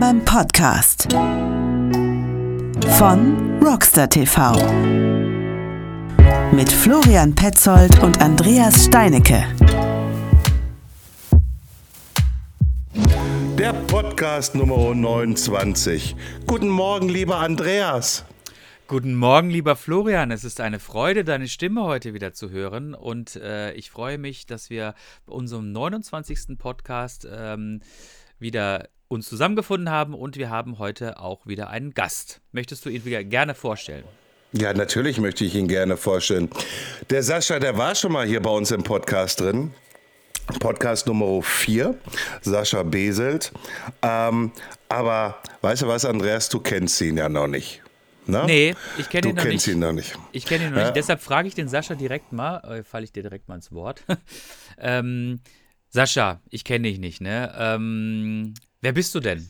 Rambam Podcast von Rockstar TV mit Florian Petzold und Andreas Steinecke. Der Podcast Nummer 29. Guten Morgen, lieber Andreas. Guten Morgen, lieber Florian. Es ist eine Freude, deine Stimme heute wieder zu hören. Und äh, ich freue mich, dass wir bei unserem 29. Podcast ähm, wieder uns zusammengefunden haben und wir haben heute auch wieder einen Gast. Möchtest du ihn wieder gerne vorstellen? Ja, natürlich möchte ich ihn gerne vorstellen. Der Sascha, der war schon mal hier bei uns im Podcast drin. Podcast Nummer 4, Sascha Beselt. Ähm, aber weißt du was, Andreas, du kennst ihn ja noch nicht. Ne? Nee, ich kenne ihn noch nicht. ihn noch nicht. Ich kenne ihn noch ja? nicht. Deshalb frage ich den Sascha direkt mal, äh, falle ich dir direkt mal ins Wort. ähm, Sascha, ich kenne dich nicht, ne? Ähm, wer bist du denn?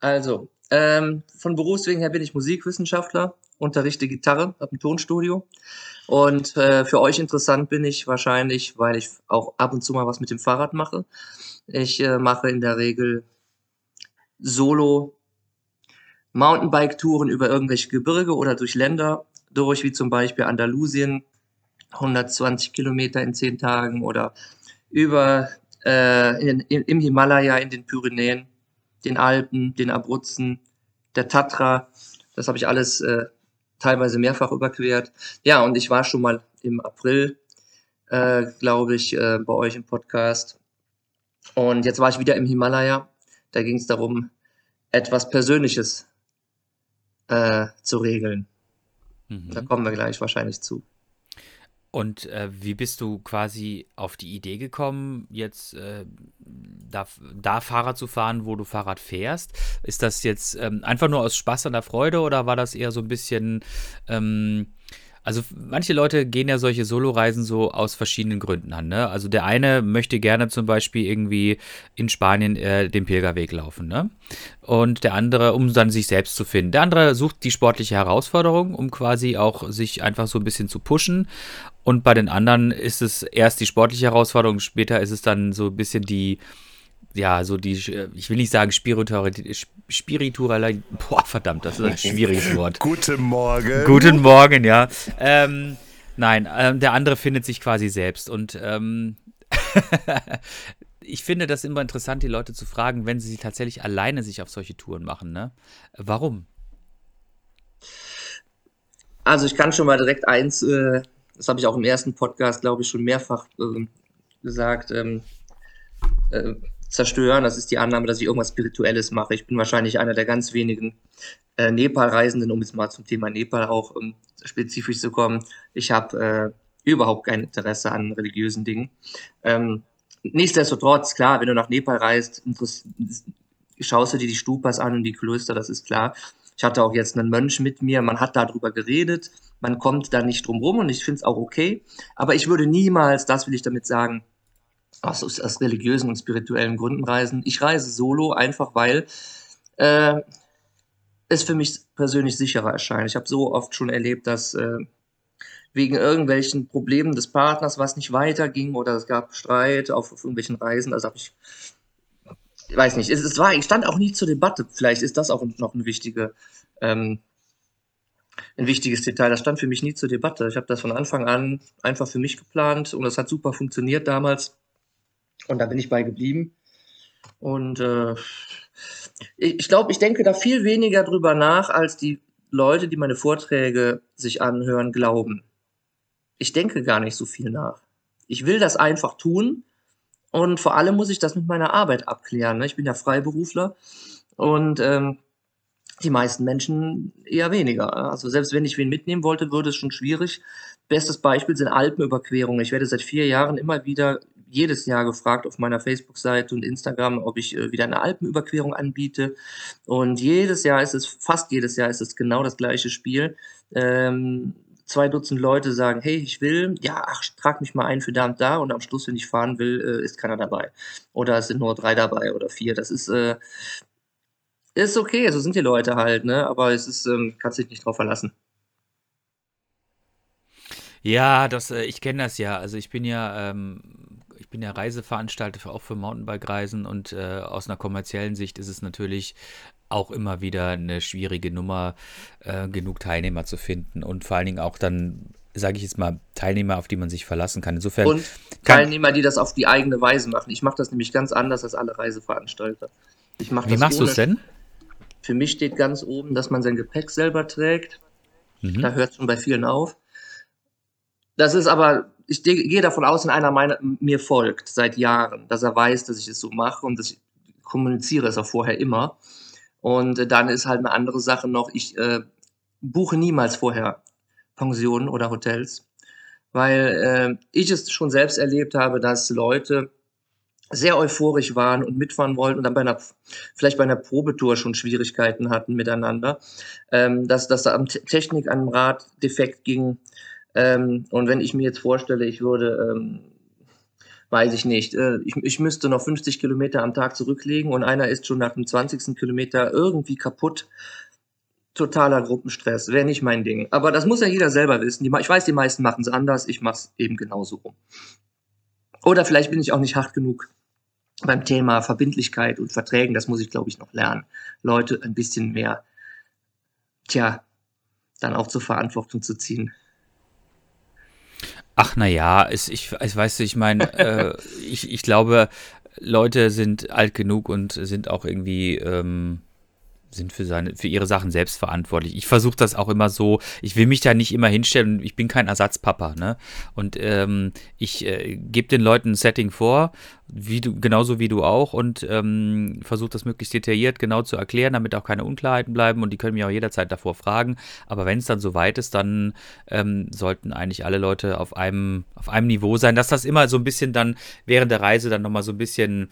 Also, ähm, von Berufswegen her bin ich Musikwissenschaftler, unterrichte Gitarre, habe ein Tonstudio. Und äh, für euch interessant bin ich wahrscheinlich, weil ich auch ab und zu mal was mit dem Fahrrad mache. Ich äh, mache in der Regel Solo Mountainbike-Touren über irgendwelche Gebirge oder durch Länder durch, wie zum Beispiel Andalusien, 120 Kilometer in 10 Tagen oder über äh, in, in, im Himalaya, in den Pyrenäen, den Alpen, den Abruzzen, der Tatra. Das habe ich alles äh, teilweise mehrfach überquert. Ja, und ich war schon mal im April, äh, glaube ich, äh, bei euch im Podcast. Und jetzt war ich wieder im Himalaya. Da ging es darum, etwas Persönliches äh, zu regeln. Mhm. Da kommen wir gleich wahrscheinlich zu. Und äh, wie bist du quasi auf die Idee gekommen, jetzt äh, da, da, Fahrrad zu fahren, wo du Fahrrad fährst? Ist das jetzt ähm, einfach nur aus Spaß an der Freude oder war das eher so ein bisschen ähm, also manche Leute gehen ja solche Soloreisen so aus verschiedenen Gründen an. Ne? Also der eine möchte gerne zum Beispiel irgendwie in Spanien äh, den Pilgerweg laufen. Ne? Und der andere, um dann sich selbst zu finden. Der andere sucht die sportliche Herausforderung, um quasi auch sich einfach so ein bisschen zu pushen. Und bei den anderen ist es erst die sportliche Herausforderung, später ist es dann so ein bisschen die ja, so die, ich will nicht sagen Spiritualität, Spiritualität, boah, verdammt, das ist ein schwieriges Wort. Guten Morgen. Guten Morgen, ja. Ähm, nein, ähm, der andere findet sich quasi selbst und ähm, ich finde das immer interessant, die Leute zu fragen, wenn sie tatsächlich alleine sich auf solche Touren machen, ne? Warum? Also ich kann schon mal direkt eins, äh, das habe ich auch im ersten Podcast, glaube ich, schon mehrfach äh, gesagt, ähm, äh, zerstören. Das ist die Annahme, dass ich irgendwas Spirituelles mache. Ich bin wahrscheinlich einer der ganz wenigen äh, Nepal-Reisenden, um jetzt mal zum Thema Nepal auch ähm, spezifisch zu kommen. Ich habe äh, überhaupt kein Interesse an religiösen Dingen. Ähm, nichtsdestotrotz, klar, wenn du nach Nepal reist, schaust du dir die Stupas an und die Klöster, das ist klar. Ich hatte auch jetzt einen Mönch mit mir, man hat darüber geredet, man kommt da nicht drum rum und ich finde es auch okay. Aber ich würde niemals, das will ich damit sagen, aus, aus religiösen und spirituellen Gründen reisen. Ich reise solo, einfach weil äh, es für mich persönlich sicherer erscheint. Ich habe so oft schon erlebt, dass äh, wegen irgendwelchen Problemen des Partners was nicht weiterging oder es gab Streit auf, auf irgendwelchen Reisen. Also habe ich, ich weiß nicht, es, es, war, ich stand auch nie zur Debatte. Vielleicht ist das auch noch eine wichtige, ähm, ein wichtiges Detail. Das stand für mich nie zur Debatte. Ich habe das von Anfang an einfach für mich geplant und das hat super funktioniert damals. Und da bin ich bei geblieben. Und äh, ich glaube, ich denke da viel weniger drüber nach, als die Leute, die meine Vorträge sich anhören, glauben. Ich denke gar nicht so viel nach. Ich will das einfach tun und vor allem muss ich das mit meiner Arbeit abklären. Ne? Ich bin ja Freiberufler und ähm, die meisten Menschen eher weniger. Also selbst wenn ich wen mitnehmen wollte, würde es schon schwierig. Bestes Beispiel sind Alpenüberquerungen. Ich werde seit vier Jahren immer wieder jedes Jahr gefragt auf meiner Facebook-Seite und Instagram, ob ich äh, wieder eine Alpenüberquerung anbiete. Und jedes Jahr ist es, fast jedes Jahr ist es genau das gleiche Spiel. Ähm, zwei Dutzend Leute sagen, hey, ich will, ja, ach, trag mich mal ein für da und da und am Schluss, wenn ich fahren will, äh, ist keiner dabei. Oder es sind nur drei dabei oder vier. Das ist, äh, ist okay, so sind die Leute halt, ne? Aber es ist, ähm, kannst dich nicht drauf verlassen. Ja, das, äh, ich kenne das ja. Also ich bin ja ähm, ich bin ja Reiseveranstalter für, auch für Mountainbike-Reisen und äh, aus einer kommerziellen Sicht ist es natürlich auch immer wieder eine schwierige Nummer, äh, genug Teilnehmer zu finden und vor allen Dingen auch dann, sage ich jetzt mal, Teilnehmer, auf die man sich verlassen kann. Insofern und Teilnehmer, die das auf die eigene Weise machen. Ich mache das nämlich ganz anders als alle Reiseveranstalter. Ich mach wie machst du es denn? Für mich steht ganz oben, dass man sein Gepäck selber trägt. Mhm. Da hört es schon bei vielen auf. Das ist aber, ich gehe davon aus, wenn einer meiner, mir folgt seit Jahren, dass er weiß, dass ich es so mache und dass ich kommuniziere es auch vorher immer. Und äh, dann ist halt eine andere Sache noch, ich äh, buche niemals vorher Pensionen oder Hotels, weil äh, ich es schon selbst erlebt habe, dass Leute sehr euphorisch waren und mitfahren wollten und dann bei einer, vielleicht bei einer Probetour schon Schwierigkeiten hatten miteinander, ähm, dass, dass da Technik an dem Rad defekt ging. Ähm, und wenn ich mir jetzt vorstelle, ich würde, ähm, weiß ich nicht, äh, ich, ich müsste noch 50 Kilometer am Tag zurücklegen und einer ist schon nach dem 20. Kilometer irgendwie kaputt. Totaler Gruppenstress, wäre nicht mein Ding. Aber das muss ja jeder selber wissen. Die, ich weiß, die meisten machen es anders, ich mache es eben genauso rum. Oder vielleicht bin ich auch nicht hart genug beim Thema Verbindlichkeit und Verträgen, das muss ich, glaube ich, noch lernen. Leute ein bisschen mehr, tja, dann auch zur Verantwortung zu ziehen. Ach naja, ich, ich, ich weiß, ich meine, äh, ich, ich glaube, Leute sind alt genug und sind auch irgendwie ähm, sind für seine, für ihre Sachen selbst verantwortlich. Ich versuche das auch immer so, ich will mich da nicht immer hinstellen, ich bin kein Ersatzpapa, ne? Und ähm, ich äh, gebe den Leuten ein Setting vor, wie du, genauso wie du auch, und ähm, versuche das möglichst detailliert genau zu erklären, damit auch keine Unklarheiten bleiben und die können mich auch jederzeit davor fragen. Aber wenn es dann soweit ist, dann ähm, sollten eigentlich alle Leute auf einem, auf einem Niveau sein, dass das immer so ein bisschen dann während der Reise dann nochmal so ein bisschen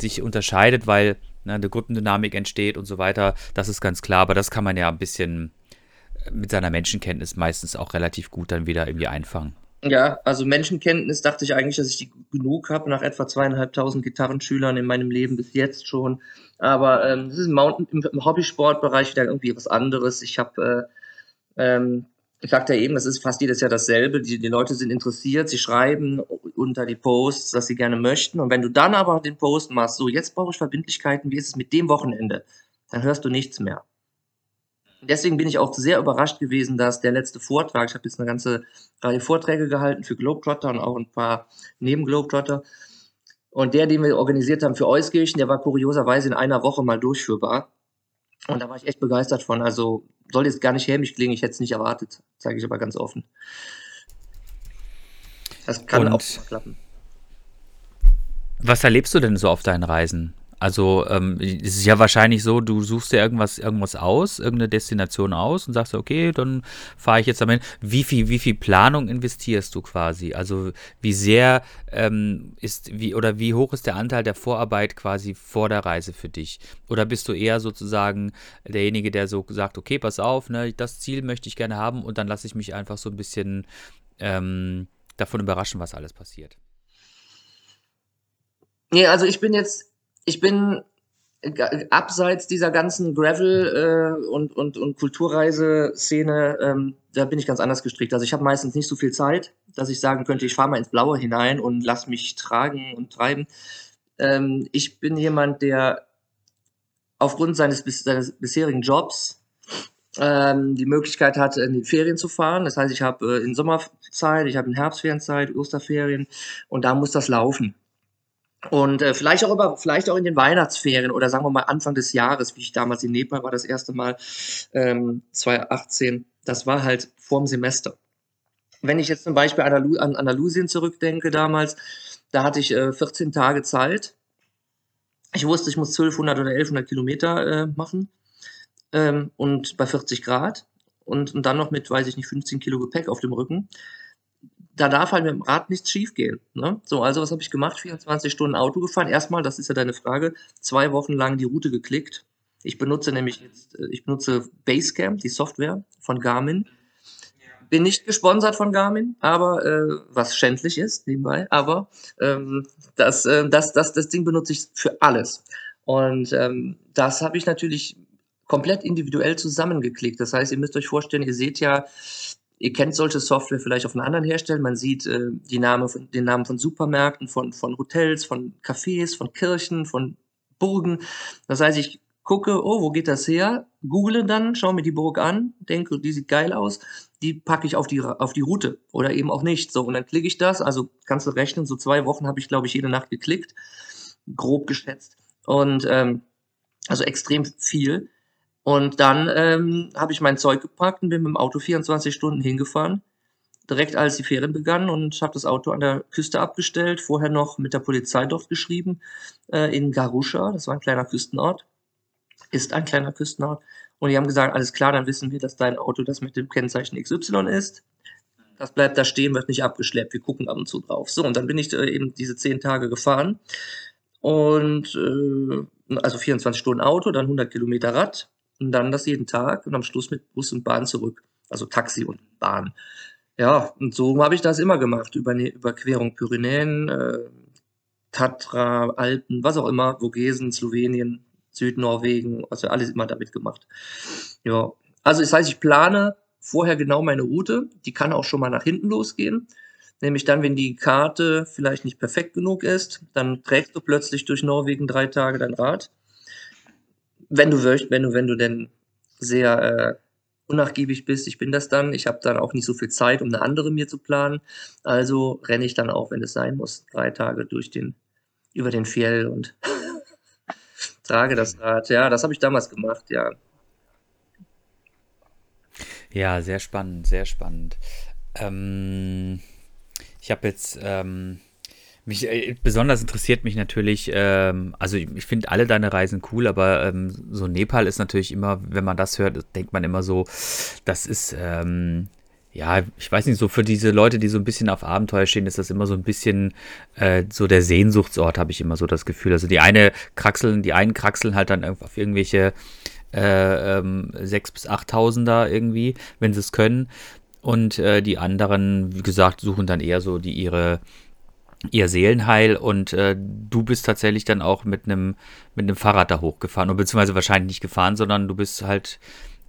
sich unterscheidet, weil ne, eine Gruppendynamik entsteht und so weiter. Das ist ganz klar, aber das kann man ja ein bisschen mit seiner Menschenkenntnis meistens auch relativ gut dann wieder irgendwie einfangen. Ja, also Menschenkenntnis dachte ich eigentlich, dass ich die genug habe, nach etwa zweieinhalbtausend Gitarrenschülern in meinem Leben bis jetzt schon. Aber ähm, das ist im, im Hobbysportbereich wieder irgendwie was anderes. Ich habe äh, ähm, ich sagte ja eben, das ist fast jedes Jahr dasselbe. Die, die Leute sind interessiert, sie schreiben unter die Posts, was sie gerne möchten. Und wenn du dann aber den Post machst, so jetzt brauche ich Verbindlichkeiten, wie ist es mit dem Wochenende, dann hörst du nichts mehr. Deswegen bin ich auch sehr überrascht gewesen, dass der letzte Vortrag, ich habe jetzt eine ganze Reihe Vorträge gehalten für Globetrotter und auch ein paar neben Globetrotter. Und der, den wir organisiert haben für Euskirchen, der war kurioserweise in einer Woche mal durchführbar. Und da war ich echt begeistert von. Also soll jetzt gar nicht hämisch klingen, ich hätte es nicht erwartet, sage ich aber ganz offen. Das kann Und auch klappen. Was erlebst du denn so auf deinen Reisen? Also ähm, es ist ja wahrscheinlich so, du suchst dir irgendwas, irgendwas aus, irgendeine Destination aus und sagst, okay, dann fahre ich jetzt damit. Wie viel, wie viel Planung investierst du quasi? Also wie sehr ähm, ist, wie oder wie hoch ist der Anteil der Vorarbeit quasi vor der Reise für dich? Oder bist du eher sozusagen derjenige, der so sagt, okay, pass auf, ne, das Ziel möchte ich gerne haben und dann lasse ich mich einfach so ein bisschen ähm, davon überraschen, was alles passiert? Nee, also ich bin jetzt ich bin abseits dieser ganzen Gravel- äh, und, und, und Kulturreiseszene, ähm, da bin ich ganz anders gestrickt. Also ich habe meistens nicht so viel Zeit, dass ich sagen könnte, ich fahre mal ins Blaue hinein und lass mich tragen und treiben. Ähm, ich bin jemand, der aufgrund seines, seines bisherigen Jobs ähm, die Möglichkeit hat, in die Ferien zu fahren. Das heißt, ich habe äh, in Sommerzeit, ich habe in Herbstferienzeit, Osterferien und da muss das laufen. Und äh, vielleicht auch über, vielleicht auch in den Weihnachtsferien oder sagen wir mal Anfang des Jahres, wie ich damals in Nepal war, das erste Mal ähm, 2018. Das war halt vorm Semester. Wenn ich jetzt zum Beispiel an Andalusien zurückdenke damals, da hatte ich äh, 14 Tage Zeit. Ich wusste, ich muss 1200 oder 1100 Kilometer äh, machen ähm, und bei 40 Grad und, und dann noch mit, weiß ich nicht, 15 Kilo Gepäck auf dem Rücken da darf halt mit dem Rad nichts schiefgehen. Ne? So, also was habe ich gemacht? 24 Stunden Auto gefahren. Erstmal, das ist ja deine Frage, zwei Wochen lang die Route geklickt. Ich benutze nämlich jetzt, äh, ich benutze Basecamp, die Software von Garmin. Bin nicht gesponsert von Garmin, aber äh, was schändlich ist nebenbei, aber ähm, das, äh, das, das, das Ding benutze ich für alles. Und ähm, das habe ich natürlich komplett individuell zusammengeklickt. Das heißt, ihr müsst euch vorstellen, ihr seht ja ihr kennt solche Software vielleicht auf einer anderen Hersteller. Man sieht äh, die Name von, den Namen von Supermärkten, von, von Hotels, von Cafés, von Kirchen, von Burgen. Das heißt, ich gucke, oh, wo geht das her? Google dann, schaue mir die Burg an, denke, die sieht geil aus, die packe ich auf die, auf die Route oder eben auch nicht. So, und dann klicke ich das, also kannst du rechnen, so zwei Wochen habe ich, glaube ich, jede Nacht geklickt, grob geschätzt. Und ähm, also extrem viel. Und dann ähm, habe ich mein Zeug gepackt und bin mit dem Auto 24 Stunden hingefahren, direkt als die Ferien begannen und habe das Auto an der Küste abgestellt, vorher noch mit der Polizei dort geschrieben, äh, in Garusha, das war ein kleiner Küstenort ist ein kleiner Küstenort. Und die haben gesagt, alles klar, dann wissen wir, dass dein Auto das mit dem Kennzeichen XY ist. Das bleibt da stehen, wird nicht abgeschleppt. Wir gucken ab und zu drauf. So, und dann bin ich äh, eben diese zehn Tage gefahren. Und äh, also 24 Stunden Auto, dann 100 Kilometer Rad und dann das jeden Tag und am Schluss mit Bus und Bahn zurück. Also Taxi und Bahn. Ja, und so habe ich das immer gemacht. Über eine Überquerung Pyrenäen, äh, Tatra, Alpen, was auch immer, Vogesen, Slowenien, Südnorwegen, also alles immer damit gemacht. Ja, also das heißt, ich plane vorher genau meine Route. Die kann auch schon mal nach hinten losgehen. Nämlich dann, wenn die Karte vielleicht nicht perfekt genug ist, dann trägst du plötzlich durch Norwegen drei Tage dein Rad. Wenn du wenn du, wenn du denn sehr äh, unnachgiebig bist, ich bin das dann. Ich habe dann auch nicht so viel Zeit, um eine andere mir zu planen. Also renne ich dann auch, wenn es sein muss, drei Tage durch den, über den Fjell und trage das Rad. Ja, das habe ich damals gemacht, ja. Ja, sehr spannend, sehr spannend. Ähm, ich habe jetzt, ähm, mich, äh, besonders interessiert mich natürlich, ähm, also ich, ich finde alle deine Reisen cool, aber ähm, so Nepal ist natürlich immer, wenn man das hört, denkt man immer so, das ist, ähm, ja, ich weiß nicht, so für diese Leute, die so ein bisschen auf Abenteuer stehen, ist das immer so ein bisschen äh, so der Sehnsuchtsort, habe ich immer so das Gefühl. Also die eine kraxeln, die einen kraxeln halt dann auf irgendwelche äh, ähm, 6.000 bis 8.000er irgendwie, wenn sie es können. Und äh, die anderen, wie gesagt, suchen dann eher so die ihre ihr Seelenheil und äh, du bist tatsächlich dann auch mit einem mit Fahrrad da hochgefahren und beziehungsweise wahrscheinlich nicht gefahren, sondern du bist halt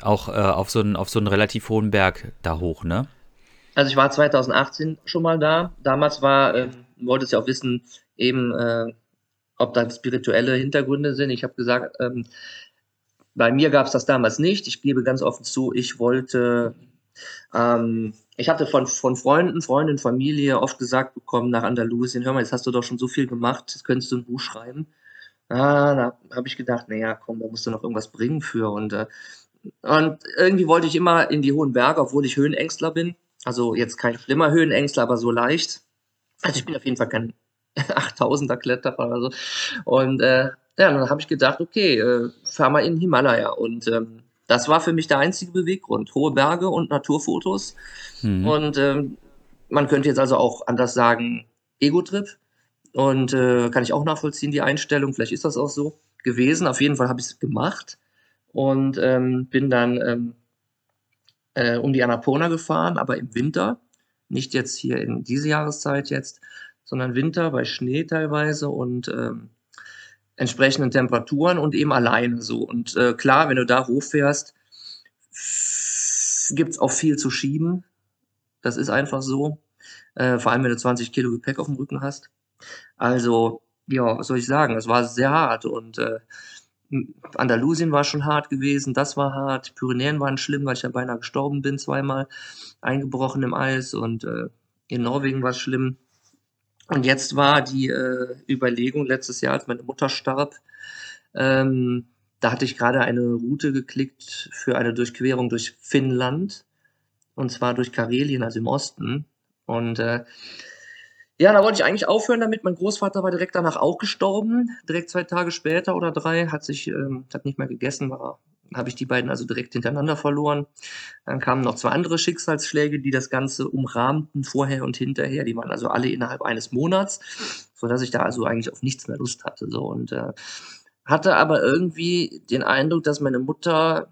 auch äh, auf, so einen, auf so einen relativ hohen Berg da hoch, ne? Also ich war 2018 schon mal da. Damals war, äh, wollte es ja auch wissen, eben, äh, ob da spirituelle Hintergründe sind. Ich habe gesagt, ähm, bei mir gab es das damals nicht. Ich gebe ganz offen zu, ich wollte, ähm, ich hatte von, von Freunden, Freundinnen, Familie oft gesagt bekommen nach Andalusien, hör mal, jetzt hast du doch schon so viel gemacht, jetzt könntest du ein Buch schreiben. Ah, da habe ich gedacht, naja, komm, da musst du noch irgendwas bringen für. Und äh, und irgendwie wollte ich immer in die hohen Berge, obwohl ich Höhenängstler bin. Also jetzt kein schlimmer Höhenängstler, aber so leicht. Also ich bin auf jeden Fall kein 8000er Kletterer oder so. Und äh, ja, dann habe ich gedacht, okay, äh, fahr mal in den Himalaya. Und ähm, das war für mich der einzige Beweggrund. Hohe Berge und Naturfotos. Mhm. Und ähm, man könnte jetzt also auch anders sagen, Ego-Trip. Und äh, kann ich auch nachvollziehen, die Einstellung. Vielleicht ist das auch so gewesen. Auf jeden Fall habe ich es gemacht und ähm, bin dann ähm, äh, um die Annapurna gefahren, aber im Winter, nicht jetzt hier in diese Jahreszeit jetzt, sondern Winter bei Schnee teilweise und ähm, entsprechenden Temperaturen und eben alleine so. Und äh, klar, wenn du da hochfährst, gibt es auch viel zu schieben. Das ist einfach so. Äh, vor allem, wenn du 20 Kilo Gepäck auf dem Rücken hast. Also, ja, was soll ich sagen? Es war sehr hart und äh, Andalusien war schon hart gewesen, das war hart. Pyrenäen waren schlimm, weil ich ja beinahe gestorben bin, zweimal eingebrochen im Eis und äh, in Norwegen war es schlimm. Und jetzt war die äh, Überlegung letztes Jahr, als meine Mutter starb, ähm, da hatte ich gerade eine Route geklickt für eine Durchquerung durch Finnland und zwar durch Karelien, also im Osten. Und äh, ja, da wollte ich eigentlich aufhören damit. Mein Großvater war direkt danach auch gestorben. Direkt zwei Tage später oder drei hat sich, ähm, hat nicht mehr gegessen, war, habe ich die beiden also direkt hintereinander verloren. Dann kamen noch zwei andere Schicksalsschläge, die das Ganze umrahmten, vorher und hinterher. Die waren also alle innerhalb eines Monats, so dass ich da also eigentlich auf nichts mehr Lust hatte. So und äh, hatte aber irgendwie den Eindruck, dass meine Mutter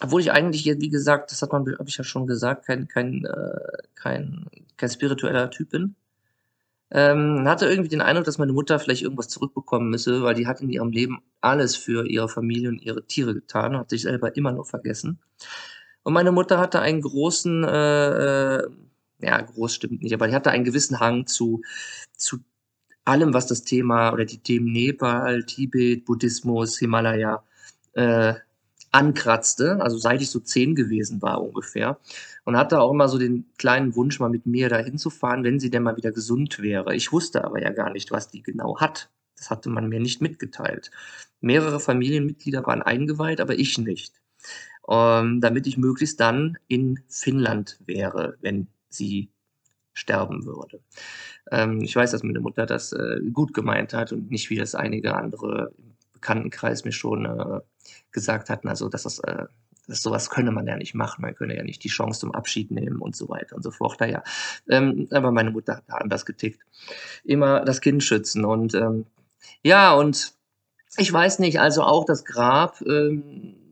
obwohl ich eigentlich, wie gesagt, das hat man, habe ich ja schon gesagt, kein, kein, äh, kein, kein spiritueller Typ bin. Ähm, hatte irgendwie den Eindruck, dass meine Mutter vielleicht irgendwas zurückbekommen müsse, weil die hat in ihrem Leben alles für ihre Familie und ihre Tiere getan, hat sich selber immer nur vergessen. Und meine Mutter hatte einen großen, äh, äh, ja, groß stimmt nicht, aber die hatte einen gewissen Hang zu, zu allem, was das Thema oder die Themen Nepal, Tibet, Buddhismus, Himalaya äh, ankratzte, also seit ich so zehn gewesen war ungefähr. Und hatte auch immer so den kleinen Wunsch, mal mit mir da hinzufahren, wenn sie denn mal wieder gesund wäre. Ich wusste aber ja gar nicht, was die genau hat. Das hatte man mir nicht mitgeteilt. Mehrere Familienmitglieder waren eingeweiht, aber ich nicht. Ähm, damit ich möglichst dann in Finnland wäre, wenn sie sterben würde. Ähm, ich weiß, dass meine Mutter das äh, gut gemeint hat und nicht wie das einige andere im Bekanntenkreis mir schon äh, gesagt hatten, also dass das, äh, das sowas könne man ja nicht machen, man könne ja nicht die Chance zum Abschied nehmen und so weiter und so fort. Ja, ähm, aber meine Mutter hat da anders getickt. Immer das Kind schützen und ähm, ja, und ich weiß nicht, also auch das Grab, ähm,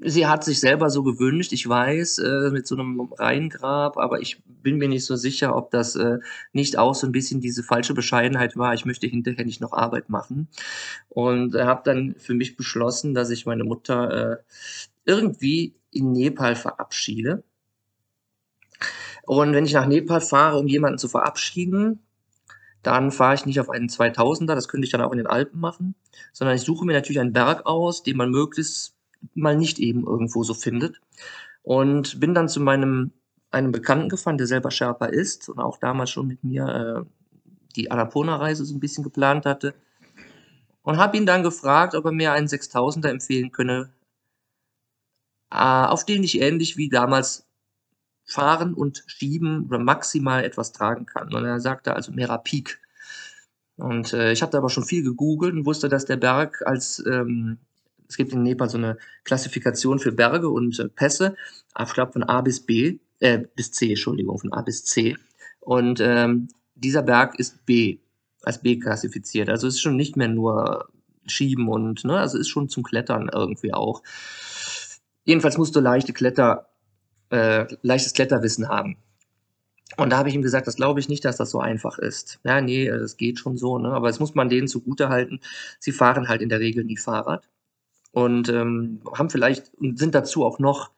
sie hat sich selber so gewünscht, ich weiß, äh, mit so einem Reingrab, aber ich bin mir nicht so sicher, ob das äh, nicht auch so ein bisschen diese falsche Bescheidenheit war. Ich möchte hinterher nicht noch Arbeit machen. Und habe dann für mich beschlossen, dass ich meine Mutter äh, irgendwie in Nepal verabschiede. Und wenn ich nach Nepal fahre, um jemanden zu verabschieden, dann fahre ich nicht auf einen 2000er, das könnte ich dann auch in den Alpen machen, sondern ich suche mir natürlich einen Berg aus, den man möglichst mal nicht eben irgendwo so findet. Und bin dann zu meinem einem Bekannten gefahren, der selber Sherpa ist und auch damals schon mit mir äh, die Annapurna-Reise so ein bisschen geplant hatte. Und habe ihn dann gefragt, ob er mir einen 6000er empfehlen könne, äh, auf den ich ähnlich wie damals fahren und schieben oder maximal etwas tragen kann. Und er sagte also Mera Peak. Und äh, ich hatte aber schon viel gegoogelt und wusste, dass der Berg als ähm, es gibt in Nepal so eine Klassifikation für Berge und äh, Pässe, ich glaube von A bis B, äh, bis C, Entschuldigung, von A bis C. Und ähm, dieser Berg ist B, als B klassifiziert. Also es ist schon nicht mehr nur Schieben und, ne, also ist schon zum Klettern irgendwie auch. Jedenfalls musst du leichte Kletter, äh, leichtes Kletterwissen haben. Und da habe ich ihm gesagt, das glaube ich nicht, dass das so einfach ist. Ja, nee, das geht schon so, ne? Aber es muss man denen zugute halten. Sie fahren halt in der Regel nie Fahrrad und ähm, haben vielleicht und sind dazu auch noch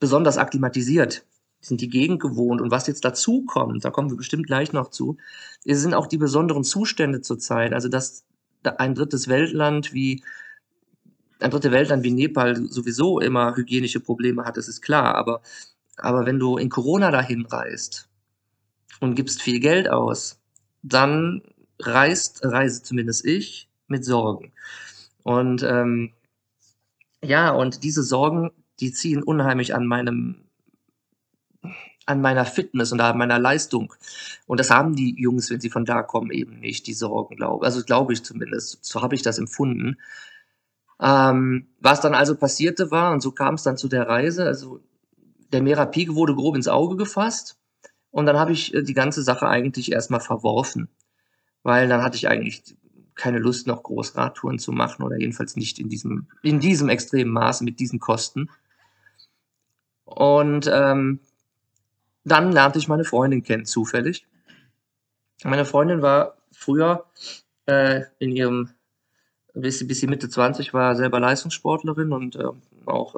besonders akklimatisiert, sind die Gegend gewohnt. Und was jetzt dazu kommt, da kommen wir bestimmt gleich noch zu, sind auch die besonderen Zustände zurzeit. Also dass ein drittes Weltland wie ein drittes Weltland wie Nepal sowieso immer hygienische Probleme hat, das ist klar. Aber, aber wenn du in Corona dahin reist und gibst viel Geld aus, dann reist, reise zumindest ich, mit Sorgen. Und ähm, ja, und diese Sorgen, die ziehen unheimlich an meinem an meiner Fitness und an meiner Leistung. Und das haben die Jungs, wenn sie von da kommen, eben nicht, die Sorgen, glaube Also glaube ich zumindest. So habe ich das empfunden. Ähm, was dann also passierte war, und so kam es dann zu der Reise, also der Merapik wurde grob ins Auge gefasst. Und dann habe ich äh, die ganze Sache eigentlich erstmal verworfen. Weil dann hatte ich eigentlich keine Lust, noch groß Radtouren zu machen oder jedenfalls nicht in diesem, in diesem extremen Maße mit diesen Kosten. Und ähm, dann lernte ich meine Freundin kennen, zufällig. Meine Freundin war früher äh, in ihrem, bis sie, bis sie Mitte 20 war, selber Leistungssportlerin und äh, auch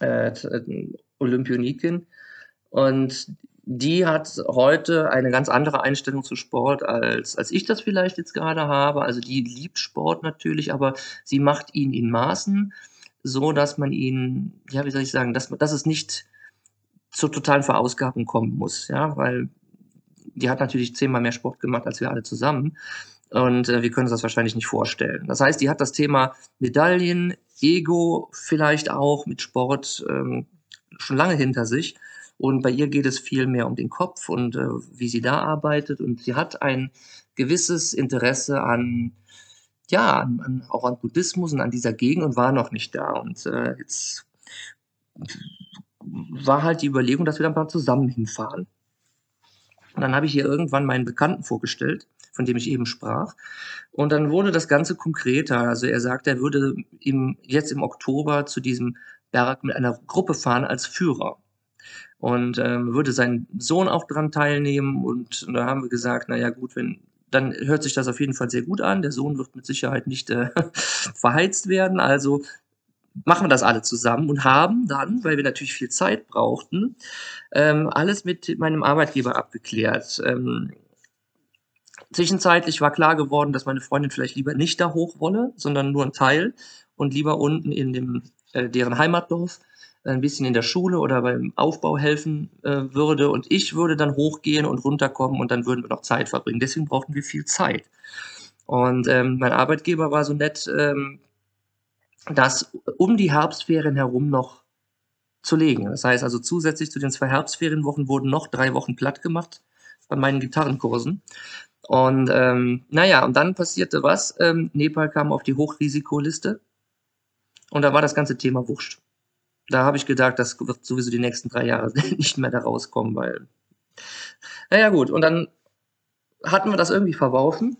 äh, äh, Olympionikin. Und die hat heute eine ganz andere Einstellung zu Sport, als, als ich das vielleicht jetzt gerade habe. Also die liebt Sport natürlich, aber sie macht ihn in Maßen, so dass man ihn, ja, wie soll ich sagen, dass, dass es nicht zur totalen Verausgabung kommen muss, ja, weil die hat natürlich zehnmal mehr Sport gemacht als wir alle zusammen. Und äh, wir können uns das wahrscheinlich nicht vorstellen. Das heißt, die hat das Thema Medaillen, Ego vielleicht auch mit Sport ähm, schon lange hinter sich und bei ihr geht es viel mehr um den Kopf und äh, wie sie da arbeitet. Und sie hat ein gewisses Interesse an, ja, an, auch an Buddhismus und an dieser Gegend und war noch nicht da. Und äh, jetzt war halt die Überlegung, dass wir dann mal zusammen hinfahren. Und dann habe ich ihr irgendwann meinen Bekannten vorgestellt, von dem ich eben sprach. Und dann wurde das Ganze konkreter. Also er sagte, er würde im, jetzt im Oktober zu diesem Berg mit einer Gruppe fahren als Führer und ähm, würde sein Sohn auch dran teilnehmen. Und, und da haben wir gesagt, naja gut, wenn dann hört sich das auf jeden Fall sehr gut an. Der Sohn wird mit Sicherheit nicht äh, verheizt werden. Also machen wir das alle zusammen und haben dann, weil wir natürlich viel Zeit brauchten, ähm, alles mit meinem Arbeitgeber abgeklärt. Ähm, zwischenzeitlich war klar geworden, dass meine Freundin vielleicht lieber nicht da hoch wolle, sondern nur ein Teil und lieber unten in dem, äh, deren Heimatdorf ein bisschen in der Schule oder beim Aufbau helfen äh, würde und ich würde dann hochgehen und runterkommen und dann würden wir noch Zeit verbringen. Deswegen brauchten wir viel Zeit. Und ähm, mein Arbeitgeber war so nett, ähm, das um die Herbstferien herum noch zu legen. Das heißt also zusätzlich zu den zwei Herbstferienwochen wurden noch drei Wochen platt gemacht bei meinen Gitarrenkursen. Und ähm, naja, und dann passierte was. Ähm, Nepal kam auf die Hochrisikoliste und da war das ganze Thema wurscht. Da habe ich gedacht, das wird sowieso die nächsten drei Jahre nicht mehr da rauskommen, weil. Naja, gut. Und dann hatten wir das irgendwie verworfen.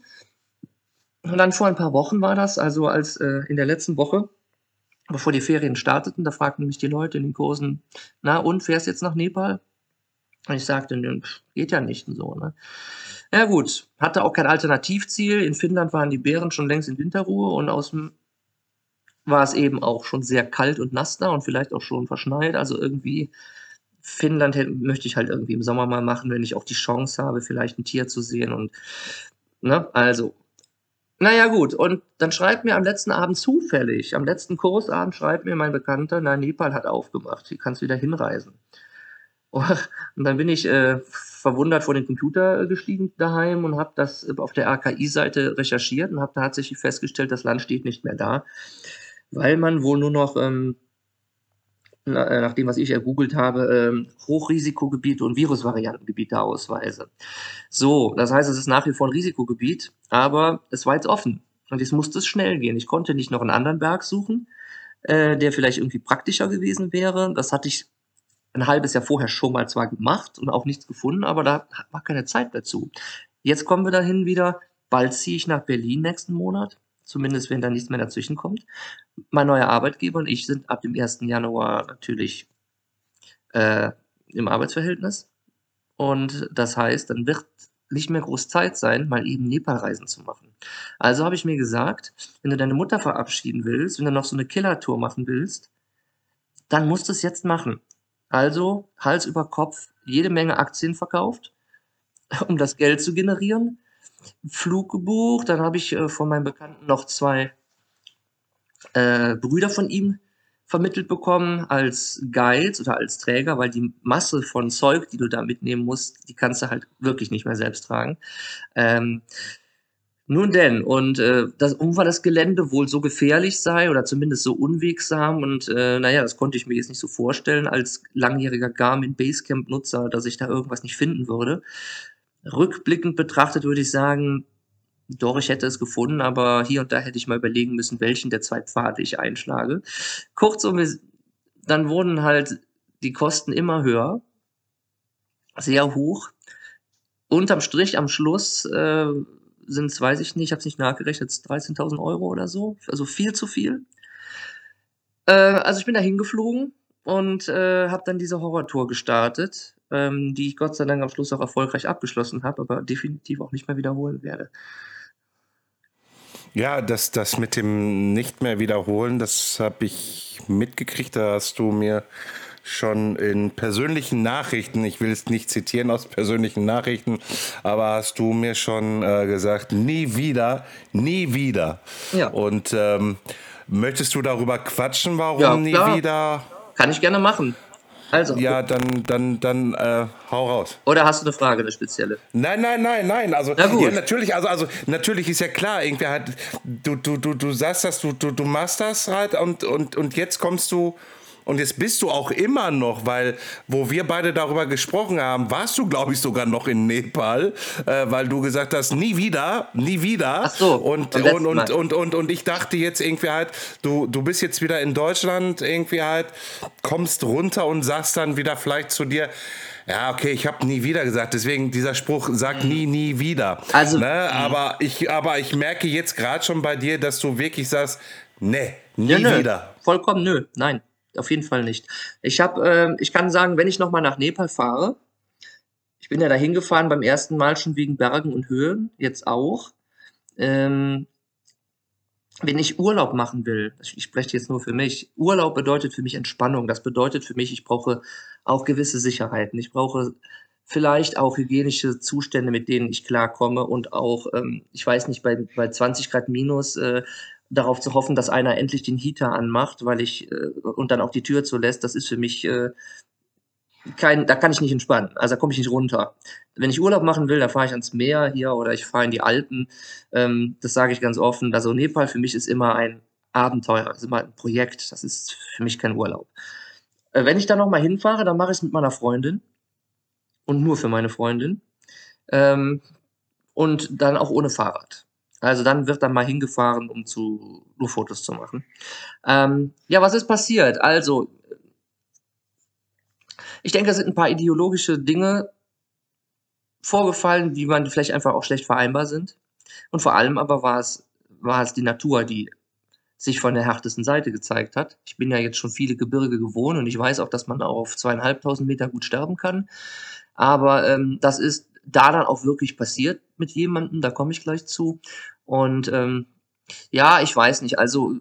Und dann vor ein paar Wochen war das, also als äh, in der letzten Woche, bevor die Ferien starteten, da fragten mich die Leute in den Kursen, na und, fährst jetzt nach Nepal? Und ich sagte, geht ja nicht und so, ne? Ja gut, hatte auch kein Alternativziel. In Finnland waren die Bären schon längst in Winterruhe und aus dem war es eben auch schon sehr kalt und nass da und vielleicht auch schon verschneit. Also irgendwie Finnland möchte ich halt irgendwie im Sommer mal machen, wenn ich auch die Chance habe, vielleicht ein Tier zu sehen und ne, also naja, gut. Und dann schreibt mir am letzten Abend zufällig, am letzten Kursabend schreibt mir mein Bekannter, na, Nepal hat aufgemacht, hier kannst wieder hinreisen. Und dann bin ich äh, verwundert vor den Computer gestiegen daheim und habe das auf der RKI-Seite recherchiert und habe tatsächlich festgestellt, das Land steht nicht mehr da, weil man wohl nur noch, ähm, äh, nach dem, was ich ergoogelt habe, ähm, Hochrisikogebiete und Virusvariantengebiete ausweise. So, das heißt, es ist nach wie vor ein Risikogebiet, aber es war jetzt offen und jetzt musste es schnell gehen. Ich konnte nicht noch einen anderen Berg suchen, äh, der vielleicht irgendwie praktischer gewesen wäre. Das hatte ich ein halbes Jahr vorher schon mal zwar gemacht und auch nichts gefunden, aber da war keine Zeit dazu. Jetzt kommen wir dahin wieder, bald ziehe ich nach Berlin nächsten Monat, zumindest wenn da nichts mehr dazwischen kommt. Mein neuer Arbeitgeber und ich sind ab dem 1. Januar natürlich äh, im Arbeitsverhältnis. Und das heißt, dann wird nicht mehr groß Zeit sein, mal eben Nepal-Reisen zu machen. Also habe ich mir gesagt, wenn du deine Mutter verabschieden willst, wenn du noch so eine Killer-Tour machen willst, dann musst du es jetzt machen. Also Hals über Kopf jede Menge Aktien verkauft, um das Geld zu generieren. Flug gebucht, dann habe ich äh, von meinem Bekannten noch zwei äh, Brüder von ihm vermittelt bekommen als Guides oder als Träger, weil die Masse von Zeug, die du da mitnehmen musst, die kannst du halt wirklich nicht mehr selbst tragen. Ähm, nun denn, und äh, das, um weil das Gelände wohl so gefährlich sei oder zumindest so unwegsam und äh, naja, das konnte ich mir jetzt nicht so vorstellen als langjähriger Garmin Basecamp-Nutzer, dass ich da irgendwas nicht finden würde. Rückblickend betrachtet würde ich sagen, doch, ich hätte es gefunden, aber hier und da hätte ich mal überlegen müssen, welchen der zwei Pfade ich einschlage. Kurzum, dann wurden halt die Kosten immer höher, sehr hoch. Unterm Strich am Schluss äh, sind es, weiß ich nicht, ich habe es nicht nachgerechnet, 13.000 Euro oder so. Also viel zu viel. Äh, also ich bin da hingeflogen und äh, habe dann diese Horrortour gestartet, ähm, die ich Gott sei Dank am Schluss auch erfolgreich abgeschlossen habe, aber definitiv auch nicht mehr wiederholen werde. Ja, das, das mit dem nicht mehr wiederholen, das habe ich mitgekriegt. Da hast du mir schon in persönlichen Nachrichten, ich will es nicht zitieren aus persönlichen Nachrichten, aber hast du mir schon äh, gesagt, nie wieder, nie wieder. Ja. Und ähm, möchtest du darüber quatschen, warum ja, nie wieder? Kann ich gerne machen. Also. Ja, dann, dann, dann äh, hau raus. Oder hast du eine Frage, eine spezielle? Nein, nein, nein, nein. Also Na gut. Ja, natürlich, also, also natürlich ist ja klar, irgendwie halt, du, du, du, du sagst das, du, du, du machst das halt und, und, und jetzt kommst du und jetzt bist du auch immer noch, weil, wo wir beide darüber gesprochen haben, warst du, glaube ich, sogar noch in Nepal, äh, weil du gesagt hast, nie wieder, nie wieder. Ach so. Und, und, und, und, und, und, ich dachte jetzt irgendwie halt, du, du bist jetzt wieder in Deutschland, irgendwie halt, kommst runter und sagst dann wieder vielleicht zu dir, ja, okay, ich habe nie wieder gesagt, deswegen dieser Spruch sagt nie, nie wieder. Also, ne? aber, ich, aber ich merke jetzt gerade schon bei dir, dass du wirklich sagst, nee, nie nö, wieder. Vollkommen nö, nein auf jeden Fall nicht. Ich habe, äh, ich kann sagen, wenn ich nochmal nach Nepal fahre, ich bin ja da hingefahren beim ersten Mal schon wegen Bergen und Höhen, jetzt auch. Ähm, wenn ich Urlaub machen will, ich spreche jetzt nur für mich, Urlaub bedeutet für mich Entspannung. Das bedeutet für mich, ich brauche auch gewisse Sicherheiten. Ich brauche vielleicht auch hygienische Zustände, mit denen ich klarkomme und auch, ähm, ich weiß nicht, bei, bei 20 Grad minus äh, darauf zu hoffen, dass einer endlich den Heater anmacht, weil ich äh, und dann auch die Tür zulässt, das ist für mich äh, kein, da kann ich nicht entspannen. Also da komme ich nicht runter. Wenn ich Urlaub machen will, da fahre ich ans Meer hier oder ich fahre in die Alpen. Ähm, das sage ich ganz offen. Also Nepal für mich ist immer ein Abenteuer, ist immer ein Projekt. Das ist für mich kein Urlaub. Äh, wenn ich da nochmal hinfahre, dann mache ich es mit meiner Freundin und nur für meine Freundin. Ähm, und dann auch ohne Fahrrad. Also dann wird dann mal hingefahren, um zu, nur Fotos zu machen. Ähm, ja, was ist passiert? Also, ich denke, es sind ein paar ideologische Dinge vorgefallen, die man vielleicht einfach auch schlecht vereinbar sind. Und vor allem aber war es, war es die Natur, die sich von der härtesten Seite gezeigt hat. Ich bin ja jetzt schon viele Gebirge gewohnt und ich weiß auch, dass man auch auf zweieinhalbtausend Meter gut sterben kann. Aber ähm, das ist da dann auch wirklich passiert mit jemandem, da komme ich gleich zu. Und ähm, ja, ich weiß nicht, also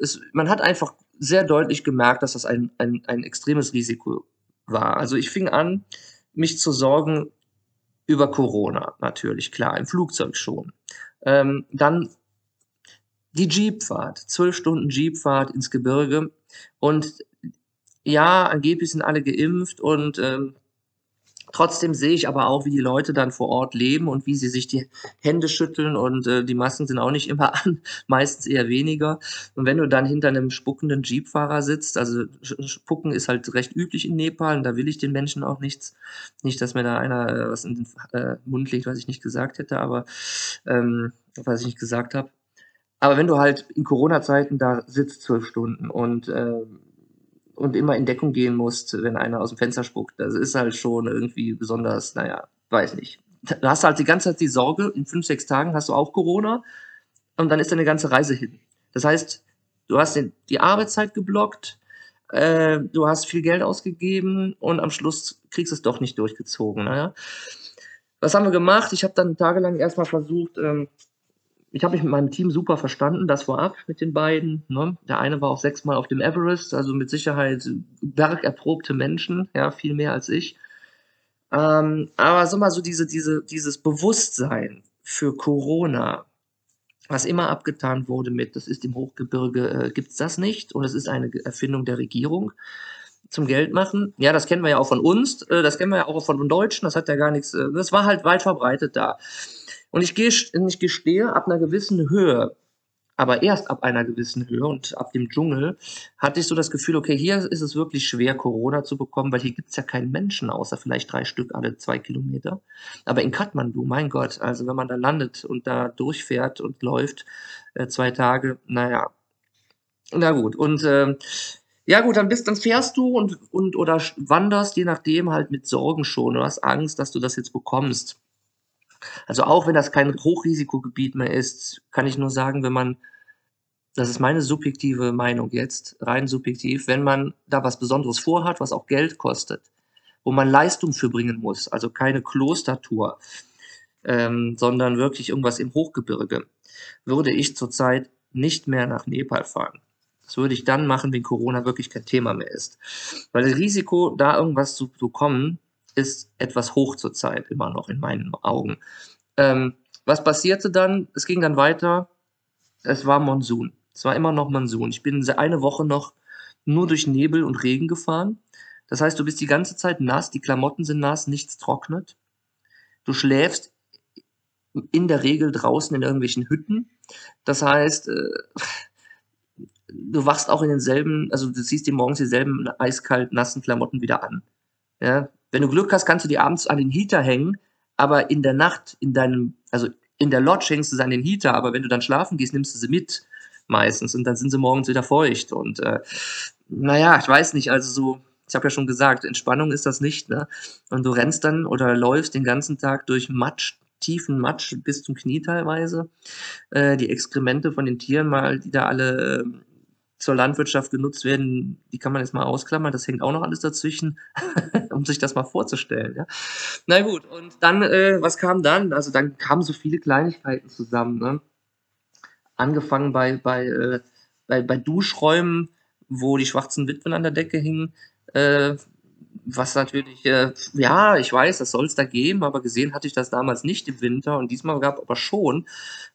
es, man hat einfach sehr deutlich gemerkt, dass das ein, ein, ein extremes Risiko war. Also ich fing an, mich zu sorgen über Corona, natürlich, klar, im Flugzeug schon. Ähm, dann die Jeepfahrt, zwölf Stunden Jeepfahrt ins Gebirge. Und ja, angeblich sind alle geimpft und ähm, Trotzdem sehe ich aber auch, wie die Leute dann vor Ort leben und wie sie sich die Hände schütteln und äh, die Masken sind auch nicht immer an, meistens eher weniger. Und wenn du dann hinter einem spuckenden Jeepfahrer sitzt, also Spucken ist halt recht üblich in Nepal und da will ich den Menschen auch nichts, nicht, dass mir da einer äh, was in den äh, Mund legt, was ich nicht gesagt hätte, aber ähm, was ich nicht gesagt habe. Aber wenn du halt in Corona-Zeiten da sitzt zwölf Stunden und äh, und immer in Deckung gehen musst, wenn einer aus dem Fenster spuckt. Das ist halt schon irgendwie besonders, naja, weiß nicht. Da hast du halt die ganze Zeit die Sorge, in fünf, sechs Tagen hast du auch Corona und dann ist deine ganze Reise hin. Das heißt, du hast die Arbeitszeit geblockt, äh, du hast viel Geld ausgegeben und am Schluss kriegst du es doch nicht durchgezogen. Naja. Was haben wir gemacht? Ich habe dann tagelang erstmal versucht, ähm, ich habe mich mit meinem Team super verstanden, das vorab mit den beiden. Ne? Der eine war auch sechsmal auf dem Everest, also mit Sicherheit bergerprobte Menschen, ja, viel mehr als ich. Ähm, aber so mal so diese, diese, dieses Bewusstsein für Corona, was immer abgetan wurde mit, das ist im Hochgebirge, äh, gibt's das nicht und es ist eine Erfindung der Regierung zum Geld machen. Ja, das kennen wir ja auch von uns, äh, das kennen wir ja auch von den Deutschen, das hat ja gar nichts, äh, das war halt weit verbreitet da. Und ich, gehe, ich gestehe, ab einer gewissen Höhe, aber erst ab einer gewissen Höhe und ab dem Dschungel, hatte ich so das Gefühl, okay, hier ist es wirklich schwer, Corona zu bekommen, weil hier gibt's ja keinen Menschen, außer vielleicht drei Stück alle zwei Kilometer. Aber in Kathmandu, mein Gott, also wenn man da landet und da durchfährt und läuft, äh, zwei Tage, naja, na gut. Und äh, ja gut, dann bist, dann fährst du und, und oder wanderst, je nachdem, halt mit Sorgen schon. Du hast Angst, dass du das jetzt bekommst. Also auch wenn das kein Hochrisikogebiet mehr ist, kann ich nur sagen, wenn man, das ist meine subjektive Meinung jetzt, rein subjektiv, wenn man da was Besonderes vorhat, was auch Geld kostet, wo man Leistung für bringen muss, also keine Klostertour, ähm, sondern wirklich irgendwas im Hochgebirge, würde ich zurzeit nicht mehr nach Nepal fahren. Das würde ich dann machen, wenn Corona wirklich kein Thema mehr ist. Weil das Risiko, da irgendwas zu bekommen, ist etwas hoch zurzeit, immer noch in meinen Augen. Ähm, was passierte dann? Es ging dann weiter. Es war Monsun. Es war immer noch Monsun. Ich bin eine Woche noch nur durch Nebel und Regen gefahren. Das heißt, du bist die ganze Zeit nass, die Klamotten sind nass, nichts trocknet. Du schläfst in der Regel draußen in irgendwelchen Hütten. Das heißt, äh, du wachst auch in denselben, also du ziehst dir morgens dieselben eiskalt nassen Klamotten wieder an. Ja, wenn du Glück hast, kannst du die abends an den Heater hängen, aber in der Nacht, in deinem, also in der Lodge hängst du sie an den Heater, aber wenn du dann schlafen gehst, nimmst du sie mit meistens und dann sind sie morgens wieder feucht. Und äh, naja, ich weiß nicht, also so, ich habe ja schon gesagt, Entspannung ist das nicht, ne? Und du rennst dann oder läufst den ganzen Tag durch Matsch, tiefen Matsch bis zum Knie teilweise. Äh, die Exkremente von den Tieren mal, die da alle äh, zur Landwirtschaft genutzt werden, die kann man jetzt mal ausklammern, das hängt auch noch alles dazwischen, um sich das mal vorzustellen. Ja. Na gut, und dann, äh, was kam dann? Also dann kamen so viele Kleinigkeiten zusammen. Ne? angefangen bei, bei, äh, bei, bei Duschräumen, wo die schwarzen Witwen an der Decke hingen, äh, was natürlich, äh, ja, ich weiß, das soll es da geben, aber gesehen hatte ich das damals nicht im Winter und diesmal gab aber schon.